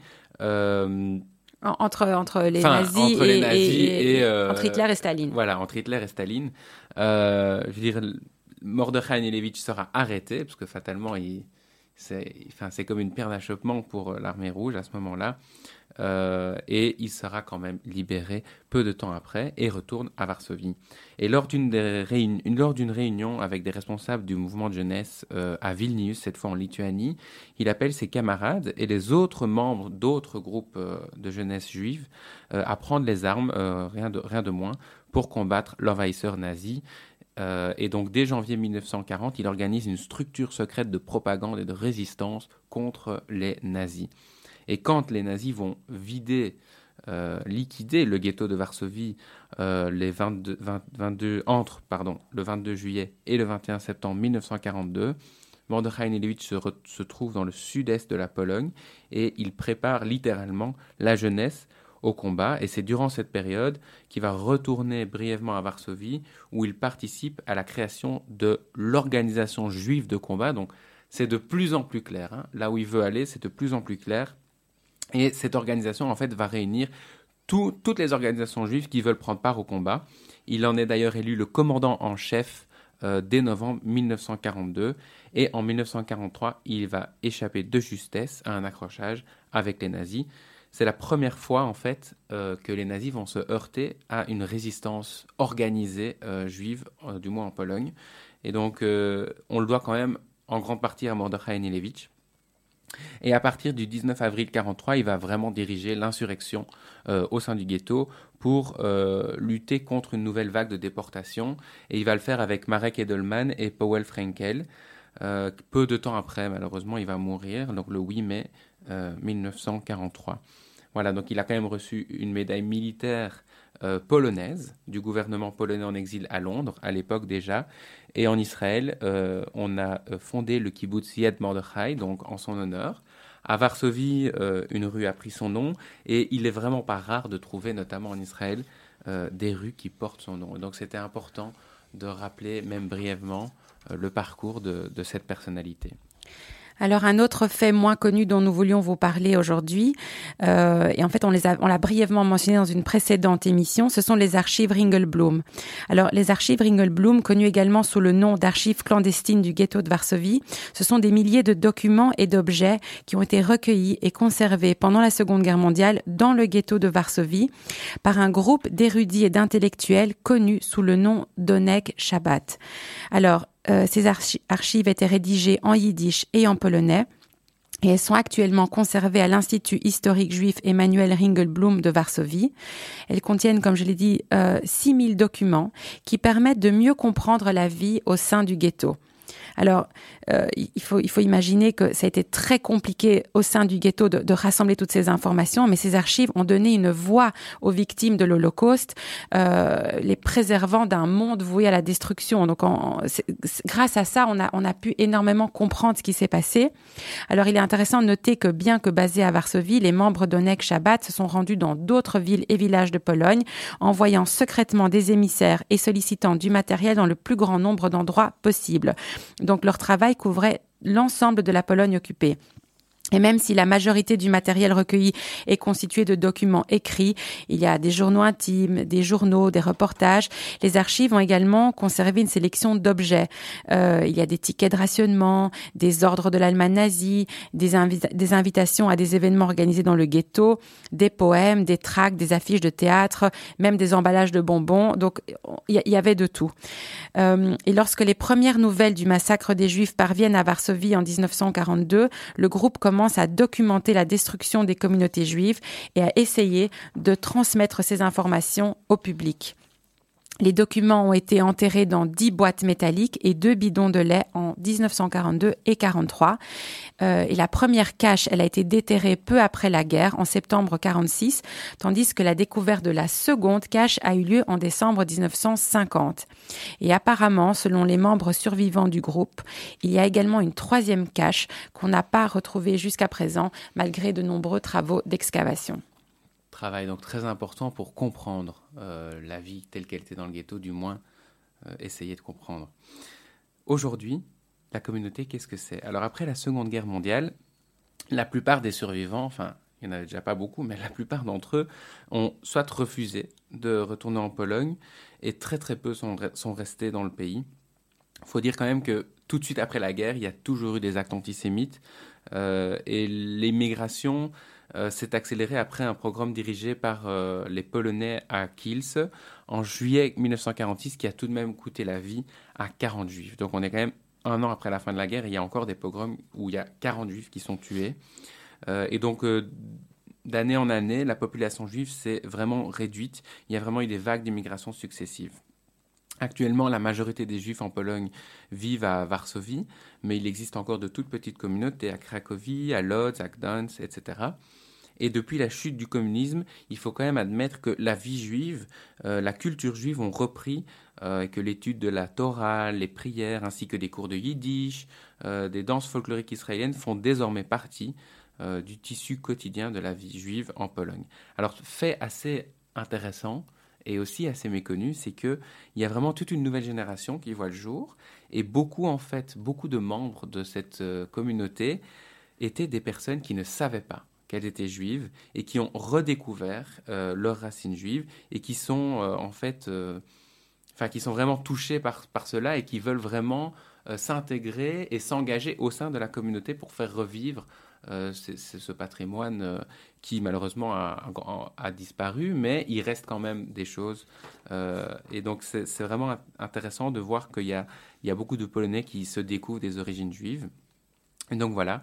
entre, entre les nazis, et, et, euh, entre Hitler et Staline. Voilà, entre Hitler et Staline. Euh, je veux dire, Mordechai Anilevich sera arrêté, parce que fatalement, il, c'est, comme une pierre d'achoppement pour l'armée rouge à ce moment-là. Euh, et il sera quand même libéré peu de temps après et retourne à Varsovie. Et lors d'une, réunion avec des responsables du mouvement de jeunesse euh, à Vilnius, cette fois en Lituanie, il appelle ses camarades et les autres membres d'autres groupes euh, de jeunesse juive à prendre les armes, rien de moins, pour combattre l'envahisseur nazi. Et donc dès janvier 1940, il organise une structure secrète de propagande et de résistance contre les nazis. Et quand les nazis vont vider, euh, liquider le ghetto de Varsovie euh, les 22, entre pardon, le 22 juillet et le 21 septembre 1942, Mordechai Nilewicz se, se, trouve dans le sud-est de la Pologne et il prépare littéralement la jeunesse au combat. Et c'est durant cette période qu'il va retourner brièvement à Varsovie où il participe à la création de l'organisation juive de combat. Donc c'est de plus en plus clair. Hein. Là où il veut aller, c'est de plus en plus clair. Et cette organisation, en fait, va réunir toutes les organisations juives qui veulent prendre part au combat. Il en est d'ailleurs élu le commandant en chef euh, dès novembre 1942. Et en 1943, il va échapper de justesse à un accrochage avec les nazis. C'est la première fois, en fait, euh, que les nazis vont se heurter à une résistance organisée euh, juive, du moins en Pologne. Et donc, on le doit quand même en grande partie à Mordechai Nilevich. Et à partir du 19 avril 1943, il va vraiment diriger l'insurrection euh, au sein du ghetto pour euh, lutter contre une nouvelle vague de déportation. Et il va le faire avec Marek Edelman et Powell Frankel. peu de temps après, malheureusement, il va mourir, donc le 8 mai 1943. Voilà, donc il a quand même reçu une médaille militaire polonaise du gouvernement polonais en exil à Londres, à l'époque déjà. Et en Israël, on a fondé le kibbutz Yed Mordechai, donc en son honneur. À Varsovie, euh, une rue a pris son nom et il est vraiment pas rare de trouver, notamment en Israël, euh, des rues qui portent son nom. donc c'était important de rappeler, même brièvement, euh, le parcours de cette personnalité. Alors un autre fait moins connu dont nous voulions vous parler aujourd'hui, euh, et en fait on les a, on l'a brièvement mentionné dans une précédente émission, ce sont les archives Ringelblum. Alors les archives Ringelblum, connues également sous le nom d'archives clandestines du ghetto de Varsovie, ce sont des milliers de documents et d'objets qui ont été recueillis et conservés pendant la Seconde Guerre mondiale dans le ghetto de Varsovie par un groupe d'érudits et d'intellectuels connus sous le nom d'Onek Shabbat. Alors euh, ces archives étaient rédigées en yiddish et en polonais. Et elles sont actuellement conservées à l'Institut historique juif Emmanuel Ringelblum de Varsovie. Elles contiennent, comme je l'ai dit, euh, 6000 documents qui permettent de mieux comprendre la vie au sein du ghetto. Alors, euh, il, faut, imaginer que ça a été très compliqué au sein du ghetto de, rassembler toutes ces informations, mais ces archives ont donné une voix aux victimes de l'Holocauste, euh, les préservant d'un monde voué à la destruction. Donc, grâce à ça, on a, pu énormément comprendre ce qui s'est passé. Alors, il est intéressant de noter que bien que basés à Varsovie, les membres d'Onek Shabbat se sont rendus dans d'autres villes et villages de Pologne, envoyant secrètement des émissaires et sollicitant du matériel dans le plus grand nombre d'endroits possible. Donc, leur travail couvrait l'ensemble de la Pologne occupée. Et même si la majorité du matériel recueilli est constitué de documents écrits, il y a des journaux intimes, des journaux, des reportages. Les archives ont également conservé une sélection d'objets. Euh, il y a des tickets de rationnement, des ordres de l'Allemagne nazie, des, invitations à des événements organisés dans le ghetto, des poèmes, des tracts, des affiches de théâtre, même des emballages de bonbons. Donc il y, avait de tout. Euh, et lorsque les premières nouvelles du massacre des Juifs parviennent à Varsovie en 1942, le groupe commence à documenter la destruction des communautés juives et à essayer de transmettre ces informations au public. Les documents ont été enterrés dans dix boîtes métalliques et deux bidons de lait en 1942 et 43. Euh, et la première cache, elle a été déterrée peu après la guerre, en septembre 46, tandis que la découverte de la seconde cache a eu lieu en décembre 1950. Et apparemment, selon les membres survivants du groupe, il y a également une troisième cache qu'on n'a pas retrouvée jusqu'à présent, malgré de nombreux travaux d'excavation travail donc très important pour comprendre euh, la vie telle qu'elle était dans le ghetto, du moins euh, essayer de comprendre. Aujourd'hui, la communauté, qu'est-ce que c'est? Alors après la Seconde Guerre mondiale, la plupart des survivants, enfin il n'y en avait déjà pas beaucoup, mais la plupart d'entre eux ont soit refusé de retourner en Pologne, et très très peu sont, restés dans le pays. Il faut dire quand même que tout de suite après la guerre, il y a toujours eu des actes antisémites, euh, et l'immigration euh, s'est accéléré après un programme dirigé par euh, les Polonais à Kielce en juillet 1946 qui a tout de même coûté la vie à 40 juifs. Donc on est quand même un an après la fin de la guerre, il y a encore des pogroms où il y a 40 juifs qui sont tués. Euh, et donc d'année en année, la population juive s'est vraiment réduite. Il y a vraiment eu des vagues d'immigration successives. Actuellement, la majorité des Juifs en Pologne vivent à Varsovie, mais il existe encore de toutes petites communautés à Cracovie, à Lodz, à Gdansk, etc. Et depuis la chute du communisme, il faut quand même admettre que la vie juive, euh, la culture juive ont repris, euh, que l'étude de la Torah, les prières, ainsi que des cours de yiddish, euh, des danses folkloriques israéliennes font désormais partie du tissu quotidien de la vie juive en Pologne. Alors, fait assez intéressant, et aussi assez méconnu, c'est que il y a vraiment toute une nouvelle génération qui voit le jour et beaucoup en fait, beaucoup de membres de cette communauté étaient des personnes qui ne savaient pas qu'elles étaient juives et qui ont redécouvert euh, leurs racines juives et qui sont euh, en fait, euh, enfin qui sont vraiment touchés par, par cela et qui veulent vraiment s'intégrer et s'engager au sein de la communauté pour faire revivre ce patrimoine qui malheureusement a, disparu, mais il reste quand même des choses. et donc c'est vraiment intéressant de voir qu'il y y a beaucoup de Polonais qui se découvrent des origines juives. Et donc voilà,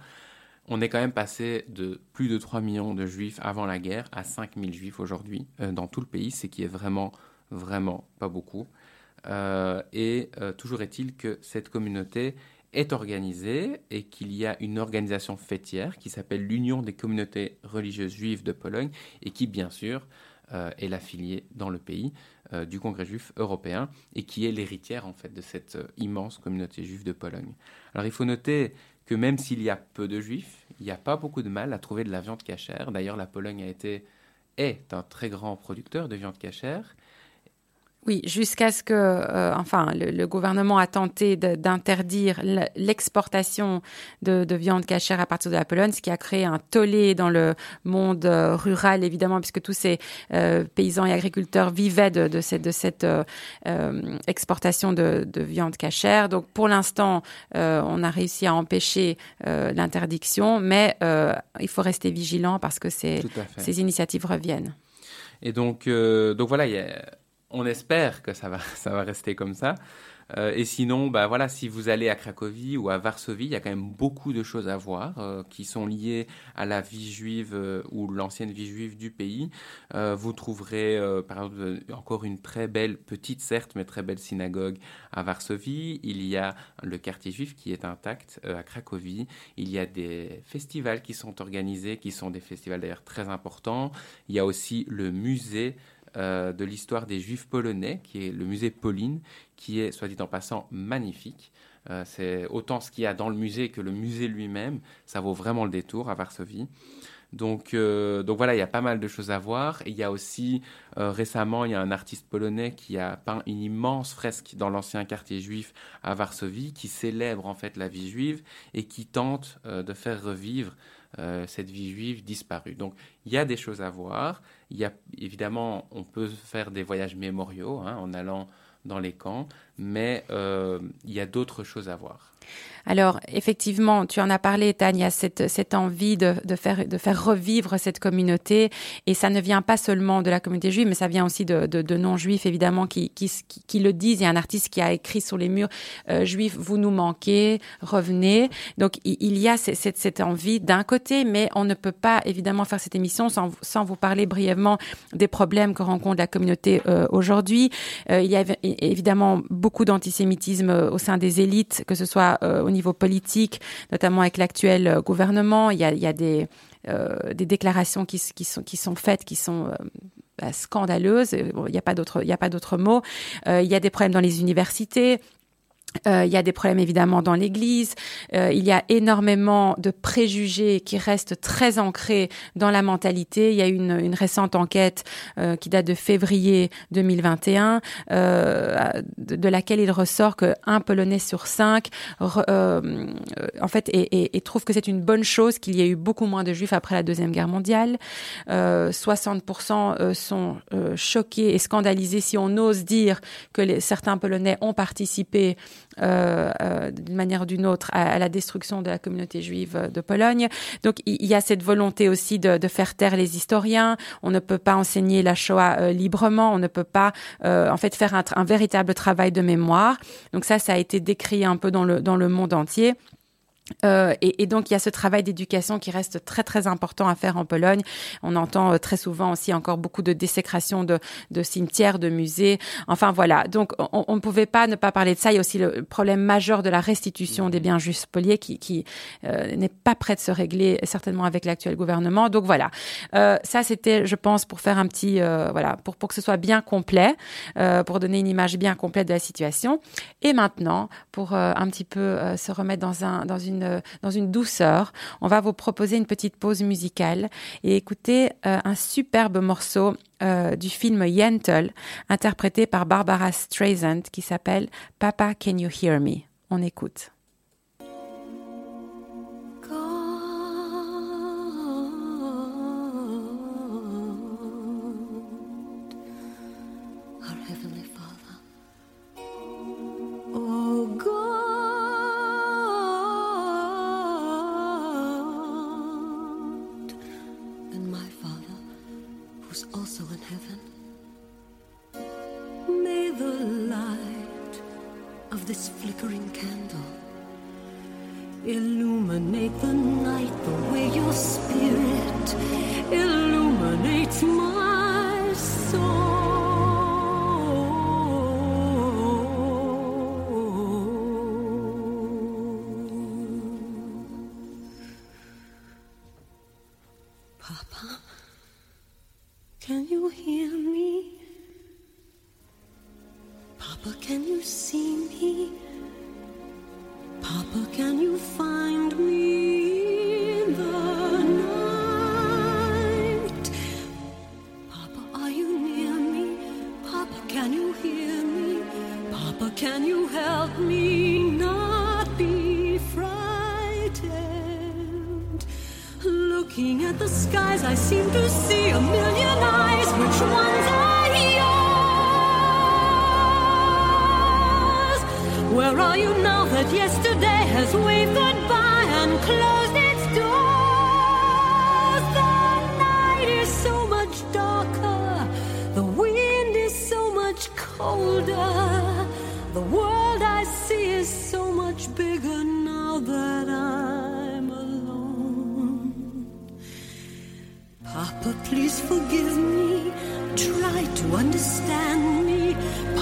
on est quand même passé de plus de 3 millions de juifs avant la guerre à 5 000 juifs aujourd'hui euh, dans tout le pays, ce qui est vraiment, vraiment pas beaucoup. Euh, et euh, toujours est-il que cette communauté est organisée et qu'il y a une organisation fêtière qui s'appelle l'Union des communautés religieuses juives de Pologne et qui, bien sûr, est l'affiliée dans le pays du Congrès juif européen et qui est l'héritière en fait de cette immense communauté juive de Pologne. Alors il faut noter que même s'il y a peu de juifs, il n'y a pas beaucoup de mal à trouver de la viande cachère. D'ailleurs, la Pologne a été est un très grand producteur de viande cachère oui, jusqu'à ce que, euh, enfin, le, gouvernement a tenté d'interdire l'exportation de, viande cachère à partir de la Pologne, ce qui a créé un tollé dans le monde euh, rural, évidemment, puisque tous ces euh, paysans et agriculteurs vivaient de, cette, de cette exportation de, viande cachère. Donc, pour l'instant, on a réussi à empêcher l'interdiction, mais il faut rester vigilant parce que ces, ces initiatives reviennent. Et donc, donc voilà, il y a on espère que ça va, [LAUGHS] ça va rester comme ça. Euh, et sinon, bah voilà, si vous allez à Cracovie ou à Varsovie, il y a quand même beaucoup de choses à voir euh, qui sont liées à la vie juive euh, ou l'ancienne vie juive du pays. vous trouverez, par exemple, encore une très belle, petite certes, mais très belle synagogue à Varsovie. Il y a le quartier juif qui est intact à Cracovie. Il y a des festivals qui sont organisés, qui sont des festivals d'ailleurs très importants. Il y a aussi le musée euh, de l'histoire des Juifs polonais, qui est le musée Pauline, qui est, soit dit en passant, magnifique. Euh, c'est autant ce qu'il y a dans le musée que le musée lui-même. Ça vaut vraiment le détour à Varsovie. Donc, euh, donc voilà, il y a pas mal de choses à voir. Il y a aussi récemment, il y a un artiste polonais qui a peint une immense fresque dans l'ancien quartier juif à Varsovie, qui célèbre en fait la vie juive et qui tente de faire revivre euh, cette vie juive disparue. Donc il y a des choses à voir. Il y a évidemment, on peut faire des voyages mémoriaux hein, en allant dans les camps, mais euh, il y a d'autres choses à voir. Alors, effectivement, tu en as parlé, Tania, cette, cette envie de, de, faire, de faire revivre cette communauté. Et ça ne vient pas seulement de la communauté juive, mais ça vient aussi de, de, de non-juifs, évidemment, qui, qui, qui, le disent. Il y a un artiste qui a écrit sur les murs euh, Juifs, vous nous manquez, revenez. Donc, il, y a cette, cette envie d'un côté, mais on ne peut pas, évidemment, faire cette émission sans, sans vous parler brièvement des problèmes que rencontre la communauté euh, aujourd'hui. Euh, il y a évidemment beaucoup d'antisémitisme au sein des élites, que ce soit euh, au niveau politique, notamment avec l'actuel euh, gouvernement. Il y a, il y a des, euh, des déclarations qui, sont, qui sont faites, qui sont bah, scandaleuses. il n'y a pas d'autre mot. il y a des problèmes dans les universités. Euh, il y a des problèmes évidemment dans l'Église. Euh, il y a énormément de préjugés qui restent très ancrés dans la mentalité. Il y a une, une récente enquête euh, qui date de février 2021, de, de, laquelle il ressort que un Polonais sur cinq, en fait, et, trouve que c'est une bonne chose qu'il y ait eu beaucoup moins de Juifs après la deuxième guerre mondiale. 60% sont choqués et scandalisés si on ose dire que les, certains Polonais ont participé euh, euh, d'une manière ou d'une autre à, la destruction de la communauté juive de Pologne. Donc il y a cette volonté aussi de, de faire taire les historiens. On ne peut pas enseigner la Shoah euh, librement. On ne peut pas en fait faire un, un véritable travail de mémoire. Donc ça, ça a été décrit un peu dans le dans le monde entier. Euh, et, donc il y a ce travail d'éducation qui reste très très important à faire en Pologne. On entend euh, très souvent aussi encore beaucoup de désécration de, cimetières, de musées. Enfin voilà. Donc on ne pouvait pas ne pas parler de ça. Il y a aussi le problème majeur de la restitution des biens justes spoliés qui, euh, n'est pas prêt de se régler certainement avec l'actuel gouvernement. Donc voilà. Ça c'était, je pense, pour faire un petit voilà pour pour que ce soit bien complet, pour donner une image bien complète de la situation. Et maintenant pour un petit peu se remettre dans un dans une dans une douceur. On va vous proposer une petite pause musicale et écouter euh, un superbe morceau euh, du film Yentl, interprété par Barbara Streisand, qui s'appelle Papa, Can You Hear Me? On écoute.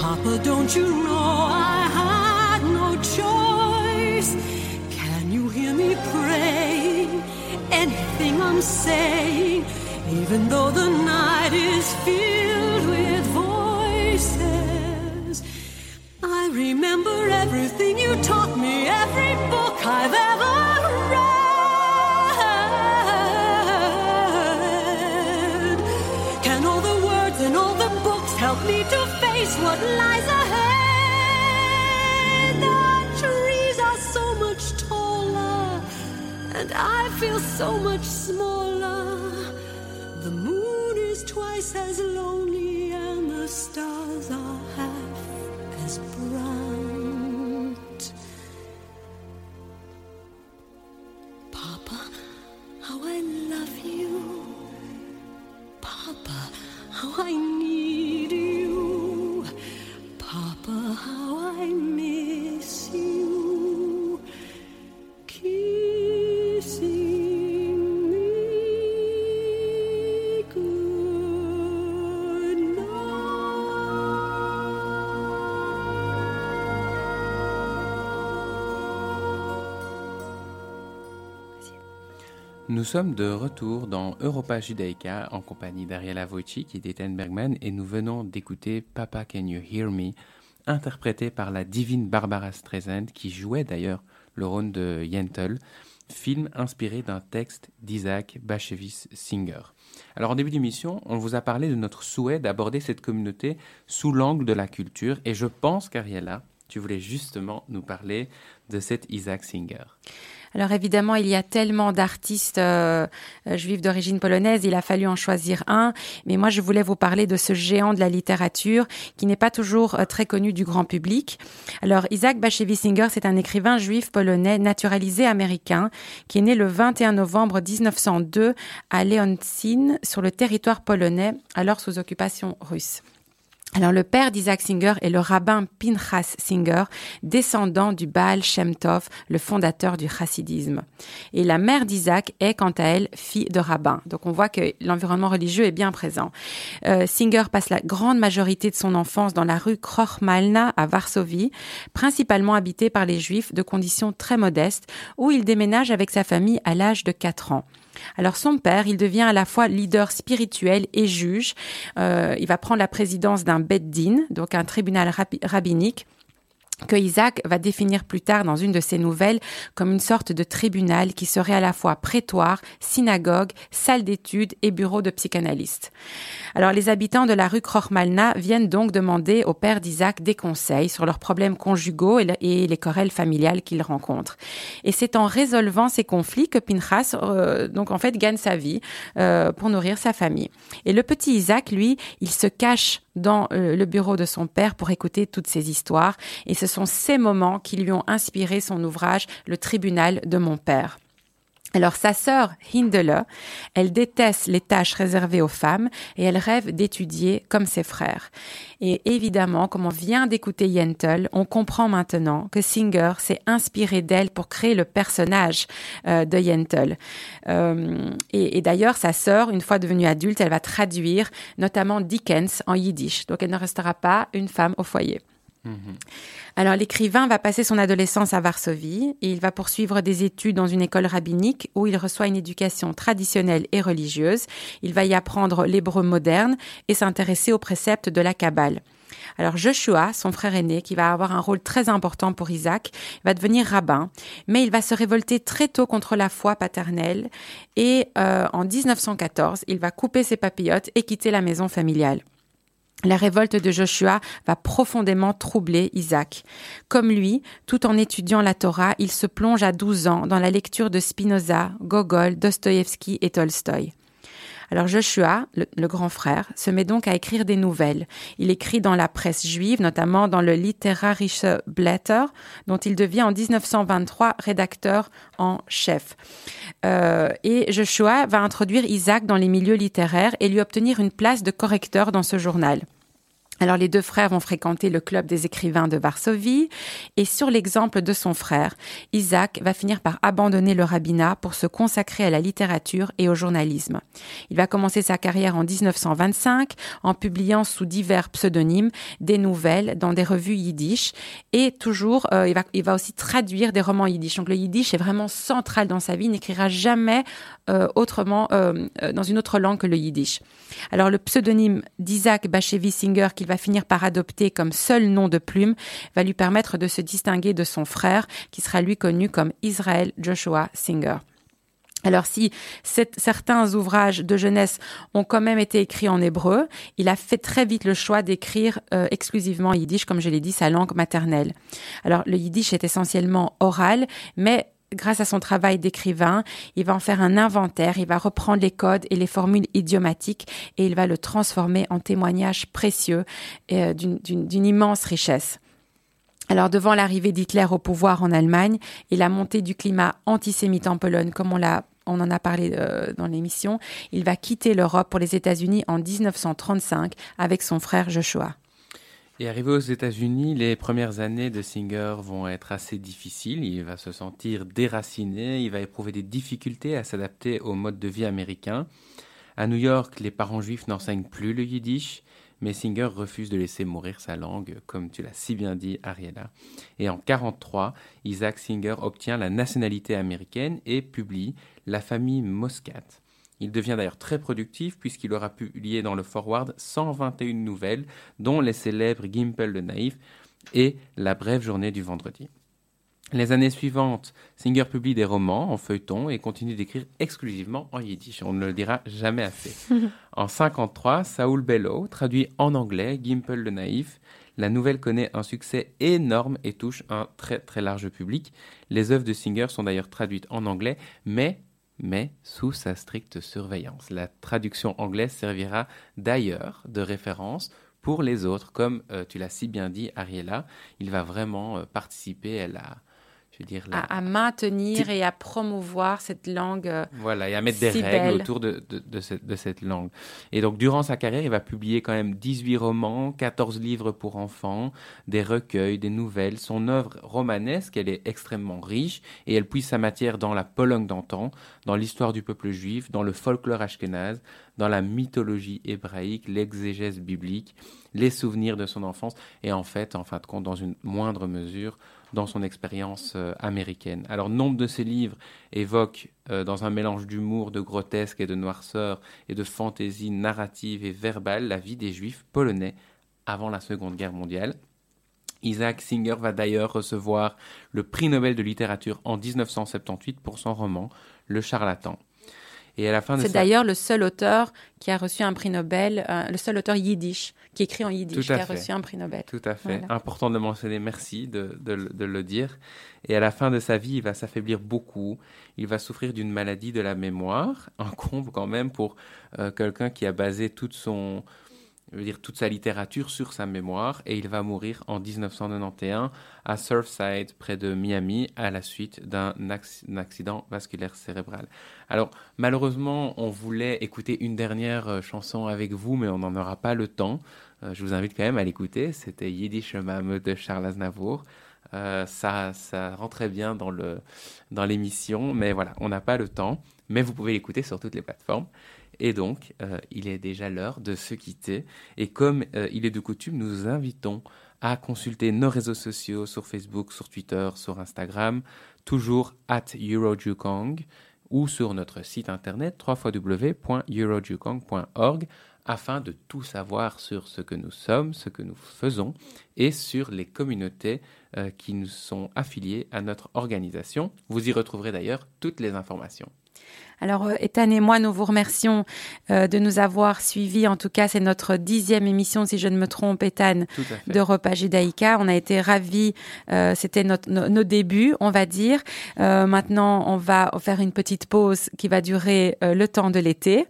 Papa, don't you know I had no choice? Can you hear me praying? Anything I'm saying, even though the night is filled with voices. I remember everything you taught me, every book I've ever read. Face what lies ahead? The trees are so much taller, and I feel so much smaller. The moon is twice as lonely, and the stars are half as bright. Nous sommes de retour dans Europa Judaica en compagnie d'Ariela Wojcik et d'Ethan Bergman et nous venons d'écouter Papa Can You Hear Me, interprété par la divine Barbara Streisand qui jouait d'ailleurs le rôle de Yentl, film inspiré d'un texte d'Isaac Bashevis Singer. Alors en début d'émission, on vous a parlé de notre souhait d'aborder cette communauté sous l'angle de la culture et je pense qu'Ariela, tu voulais justement nous parler de cet Isaac Singer. Alors évidemment, il y a tellement d'artistes euh, euh, juifs d'origine polonaise, il a fallu en choisir un. Mais moi, je voulais vous parler de ce géant de la littérature qui n'est pas toujours euh, très connu du grand public. Alors Isaac Bashevis Singer, c'est un écrivain juif polonais naturalisé américain qui est né le 21 novembre 1902 à Leoncin, sur le territoire polonais, alors sous occupation russe. Alors le père d'Isaac Singer est le rabbin Pinchas Singer, descendant du Baal Shem Tov, le fondateur du chassidisme. Et la mère d'Isaac est quant à elle fille de rabbin. Donc on voit que l'environnement religieux est bien présent. Euh, Singer passe la grande majorité de son enfance dans la rue Krochmalna à Varsovie, principalement habité par les juifs de conditions très modestes, où il déménage avec sa famille à l'âge de 4 ans. Alors son père, il devient à la fois leader spirituel et juge. Euh, il va prendre la présidence d'un beddin, donc un tribunal rabbinique que Isaac va définir plus tard dans une de ses nouvelles comme une sorte de tribunal qui serait à la fois prétoire, synagogue, salle d'études et bureau de psychanalyste. Alors les habitants de la rue Krochmalna viennent donc demander au père d'Isaac des conseils sur leurs problèmes conjugaux et les querelles familiales qu'ils rencontrent. Et c'est en résolvant ces conflits que Pinchas euh, donc en fait gagne sa vie euh, pour nourrir sa famille. Et le petit Isaac, lui, il se cache dans euh, le bureau de son père pour écouter toutes ces histoires. Et sont ces moments qui lui ont inspiré son ouvrage Le tribunal de mon père. Alors sa sœur Hindele, elle déteste les tâches réservées aux femmes et elle rêve d'étudier comme ses frères. Et évidemment, comme on vient d'écouter Yentl, on comprend maintenant que Singer s'est inspiré d'elle pour créer le personnage euh, de Yentl. Euh, et, et d'ailleurs, sa sœur, une fois devenue adulte, elle va traduire notamment Dickens en yiddish. Donc elle ne restera pas une femme au foyer. Alors l'écrivain va passer son adolescence à Varsovie et il va poursuivre des études dans une école rabbinique où il reçoit une éducation traditionnelle et religieuse. Il va y apprendre l'hébreu moderne et s'intéresser aux préceptes de la Kabbale. Alors Joshua, son frère aîné, qui va avoir un rôle très important pour Isaac, va devenir rabbin, mais il va se révolter très tôt contre la foi paternelle et euh, en 1914, il va couper ses papillotes et quitter la maison familiale. La révolte de Joshua va profondément troubler Isaac. Comme lui, tout en étudiant la Torah, il se plonge à 12 ans dans la lecture de Spinoza, Gogol, Dostoïevski et Tolstoï. Alors Joshua, le, grand frère, se met donc à écrire des nouvelles. Il écrit dans la presse juive, notamment dans le Literarische Blätter, dont il devient en 1923 rédacteur en chef. Euh, et Joshua va introduire Isaac dans les milieux littéraires et lui obtenir une place de correcteur dans ce journal. Alors les deux frères vont fréquenter le club des écrivains de Varsovie et sur l'exemple de son frère, Isaac va finir par abandonner le rabbinat pour se consacrer à la littérature et au journalisme. Il va commencer sa carrière en 1925 en publiant sous divers pseudonymes des nouvelles dans des revues yiddish et toujours euh, il, va, il va aussi traduire des romans yiddish. Donc le yiddish est vraiment central dans sa vie, il n'écrira jamais euh, autrement euh, dans une autre langue que le yiddish. Alors le pseudonyme d'Isaac Bashevis Singer qu'il va finir par adopter comme seul nom de plume va lui permettre de se distinguer de son frère qui sera lui connu comme Israel Joshua Singer. Alors si certains ouvrages de jeunesse ont quand même été écrits en hébreu, il a fait très vite le choix d'écrire euh, exclusivement yiddish, comme je l'ai dit, sa langue maternelle. Alors le yiddish est essentiellement oral, mais grâce à son travail d'écrivain, il va en faire un inventaire, il va reprendre les codes et les formules idiomatiques et il va le transformer en témoignage précieux euh, d'une immense richesse. Alors devant l'arrivée d'Hitler au pouvoir en Allemagne et la montée du climat antisémite en Pologne, comme on l'a on en a parlé euh, dans l'émission, il va quitter l'Europe pour les États-Unis en 1935 avec son frère Joshua. Et arrivé aux États-Unis, les premières années de Singer vont être assez difficiles. Il va se sentir déraciné, il va éprouver des difficultés à s'adapter au mode de vie américain. À New York, les parents juifs n'enseignent plus le yiddish, mais Singer refuse de laisser mourir sa langue, comme tu l'as si bien dit, Ariella. Et en 1943, Isaac Singer obtient la nationalité américaine et publie La famille Moscat. Il devient d'ailleurs très productif puisqu'il aura publié dans le Forward 121 nouvelles, dont les célèbres Gimpel le Naïf et La brève journée du vendredi. Les années suivantes, Singer publie des romans en feuilleton et continue d'écrire exclusivement en yiddish. On ne le dira jamais assez. [LAUGHS] en 53, Saul Bellow traduit en anglais Gimpel le Naïf. La nouvelle connaît un succès énorme et touche un très très large public. Les œuvres de Singer sont d'ailleurs traduites en anglais, mais mais sous sa stricte surveillance. La traduction anglaise servira d'ailleurs de référence pour les autres, comme euh, tu l'as si bien dit, Ariella. Il va vraiment euh, participer à la, à, maintenir et à promouvoir cette langue. Euh, voilà, et à mettre des règles autour de, de, cette, de, cette, langue. Et donc, durant sa carrière, il va publier quand même 18 romans, 14 livres pour enfants, des recueils, des nouvelles. Son œuvre romanesque, elle est extrêmement riche et elle puise sa matière dans la Pologne d'antan, dans l'histoire du peuple juif, dans le folklore ashkénaze, dans la mythologie hébraïque, l'exégèse biblique, les souvenirs de son enfance et en fait, en fin de compte, dans une moindre mesure, dans son expérience euh, américaine. Alors, nombre de ses livres évoquent, euh, dans un mélange d'humour, de grotesque et de noirceur, et de fantaisie narrative et verbale, la vie des Juifs polonais avant la Seconde Guerre mondiale. Isaac Singer va d'ailleurs recevoir le prix Nobel de littérature en 1978 pour son roman Le charlatan. Et à la fin C'est d'ailleurs le seul auteur qui a reçu un prix Nobel, euh, le seul auteur yiddish, qui écrit en yiddish, qui a reçu un prix Nobel. Tout à fait. Important de mentionner, merci de, de, le dire. Et à la fin de sa vie, il va s'affaiblir beaucoup. Il va souffrir d'une maladie de la mémoire, un comble quand même pour euh, quelqu'un qui a basé toute son veut dire toute sa littérature sur sa mémoire et il va mourir en 1991 à Surfside près de Miami à la suite d'un accident vasculaire cérébral. Alors malheureusement on voulait écouter une dernière euh, chanson avec vous mais on n'en aura pas le temps. Euh, je vous invite quand même à l'écouter. C'était Yiddish Mame de Charles Aznavour. Euh, ça, ça rentrait bien dans le dans l'émission, mais voilà, on n'a pas le temps. Mais vous pouvez l'écouter sur toutes les plateformes. Et donc, euh, il est déjà l'heure de se quitter. Et comme euh, il est de coutume, nous vous invitons à consulter nos réseaux sociaux sur Facebook, sur Twitter, sur Instagram, toujours at EuroJukong ou sur notre site internet www.eurojukong.org afin de tout savoir sur ce que nous sommes, ce que nous faisons et sur les communautés euh, qui nous sont affiliées à notre organisation. Vous y retrouverez d'ailleurs toutes les informations. Alors, euh, Ethan et moi, nous vous remercions euh, de nous avoir suivis. En tout cas, c'est notre dixième émission, si je ne me trompe, Ethan, de Repas Judaïka. On a été ravis. euh, C'était notre- nos, nos débuts, on va dire. Euh, maintenant, on va faire une petite pause qui va durer le temps de l'été.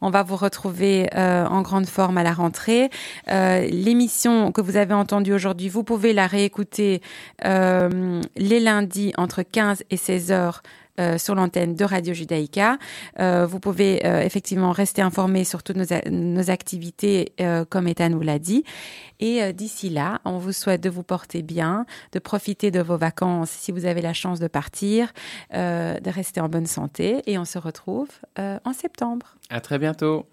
On va vous retrouver en grande forme à la rentrée. L'émission que vous avez entendue aujourd'hui, vous pouvez la réécouter les lundis entre 15 et 16 heures euh, sur l'antenne de Radio Judaïka. Euh, vous pouvez euh, effectivement rester informé sur toutes nos, a- nos activités, euh, comme Ethan vous l'a dit. Et euh, d'ici là, on vous souhaite de vous porter bien, de profiter de vos vacances si vous avez la chance de partir, euh, de rester en bonne santé. Et on se retrouve euh, en septembre. À très bientôt.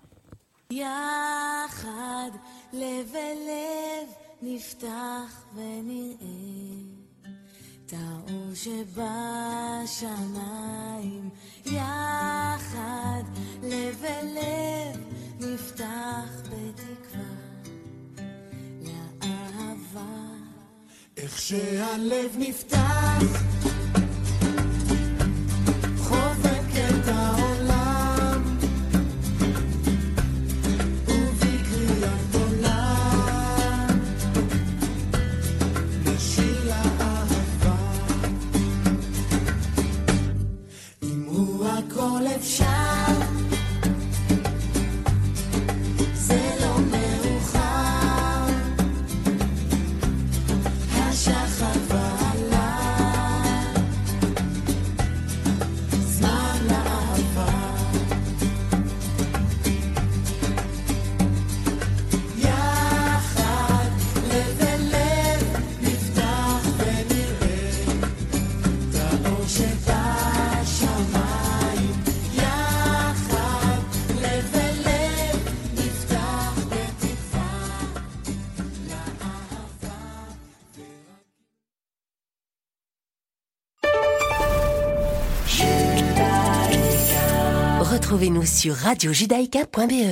יחד לב אל לב נפתח ונראה את האור שבשמיים יחד לב אל לב נפתח בתקווה לאהבה. איך שהלב נפתח,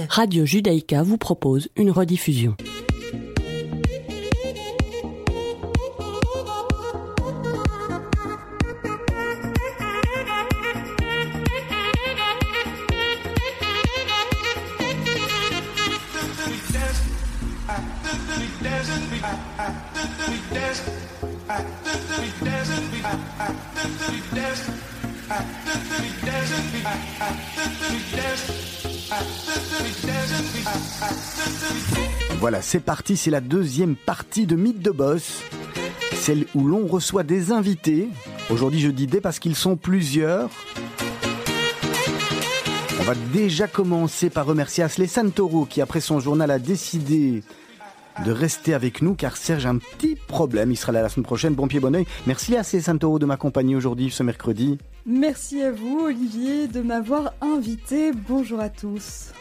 Radio Judaïka vous propose une rediffusion. C'est parti, c'est la deuxième partie de Mythe de Boss, celle où l'on reçoit des invités. Aujourd'hui, je dis des parce qu'ils sont plusieurs. On va déjà commencer par remercier Asley Santoro qui, après son journal, a décidé de rester avec nous car Serge a un petit problème. Il sera là la semaine prochaine. Bon pied, bon oeil. Merci à Santoro de m'accompagner aujourd'hui, ce mercredi. Merci à vous, Olivier, de m'avoir invité. Bonjour à tous.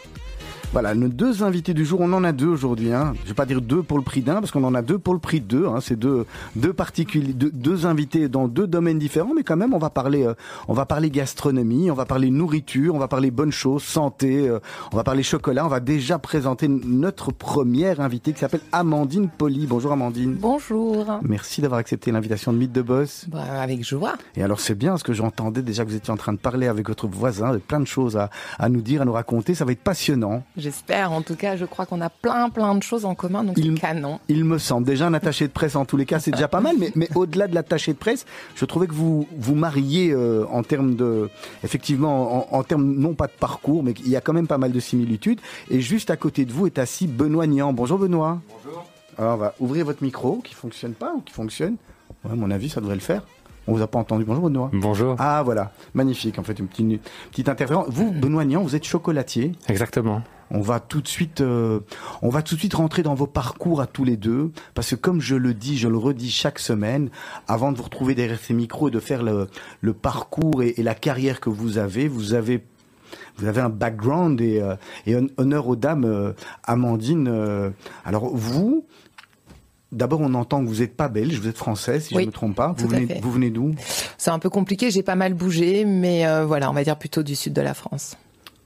Voilà, nos deux invités du jour, on en a deux aujourd'hui. Hein. Je vais pas dire deux pour le prix d'un, parce qu'on en a deux pour le prix de deux. Hein. C'est deux, deux particuliers, deux, deux invités dans deux domaines différents, mais quand même, on va parler, euh, on va parler gastronomie, on va parler nourriture, on va parler bonnes choses, santé, euh, on va parler chocolat. On va déjà présenter notre première invitée qui s'appelle Amandine Poli. Bonjour Amandine. Bonjour. Merci d'avoir accepté l'invitation de Mythe de Boss. Bah, avec joie. Et alors c'est bien, parce que j'entendais déjà que vous étiez en train de parler avec votre voisin, avec plein de choses à, à nous dire, à nous raconter. Ça va être passionnant. J'espère. En tout cas, je crois qu'on a plein, plein de choses en commun, donc Il- canon. Il me semble. Déjà, un attaché de presse, en tous les cas, c'est déjà pas mal. Mais, mais au-delà de l'attaché de presse, je trouvais que vous vous mariez euh, en termes de, effectivement, en, en termes non pas de parcours, mais il y a quand même pas mal de similitudes. Et juste à côté de vous est assis Benoît Nian. Bonjour Benoît. Bonjour. Alors, on va ouvrir votre micro, qui fonctionne pas ou qui fonctionne. Ouais, à mon avis, ça devrait le faire. On vous a pas entendu. Bonjour Benoît. Bonjour. Ah voilà, magnifique. En fait, une petite, petite intervention. Vous, Benoît Nian, vous êtes chocolatier. Exactement. On va tout de suite, euh, on va tout de suite rentrer dans vos parcours à tous les deux, parce que comme je le dis, je le redis chaque semaine, avant de vous retrouver derrière ces micros et de faire le, le parcours et, et la carrière que vous avez, vous avez vous avez un background et, euh, et hon- honneur aux dames, euh, Amandine. euh, alors vous, d'abord on entend que vous n'êtes pas belge, vous êtes française, si je ne me trompe pas. Vous venez, fait. vous venez d'où? C'est un peu compliqué, j'ai pas mal bougé, mais euh, voilà, on va dire plutôt du sud de la France.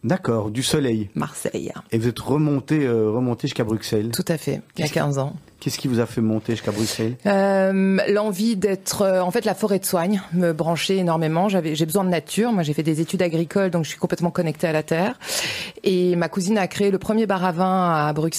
D'accord, du soleil. Marseille. Et vous êtes remonté, euh, remonté jusqu'à Bruxelles. Tout à fait, il y a Qu'est-ce- 15 ans. Qu'est-ce qui vous a fait monter jusqu'à Bruxelles? Euh, L'envie d'être, euh, en fait, la forêt de soigne me branchait énormément. J'avais, j'ai besoin de nature. Moi, j'ai fait des études agricoles, donc je suis complètement connectée à la terre. Et ma cousine a créé le premier bar à vin à Bruxelles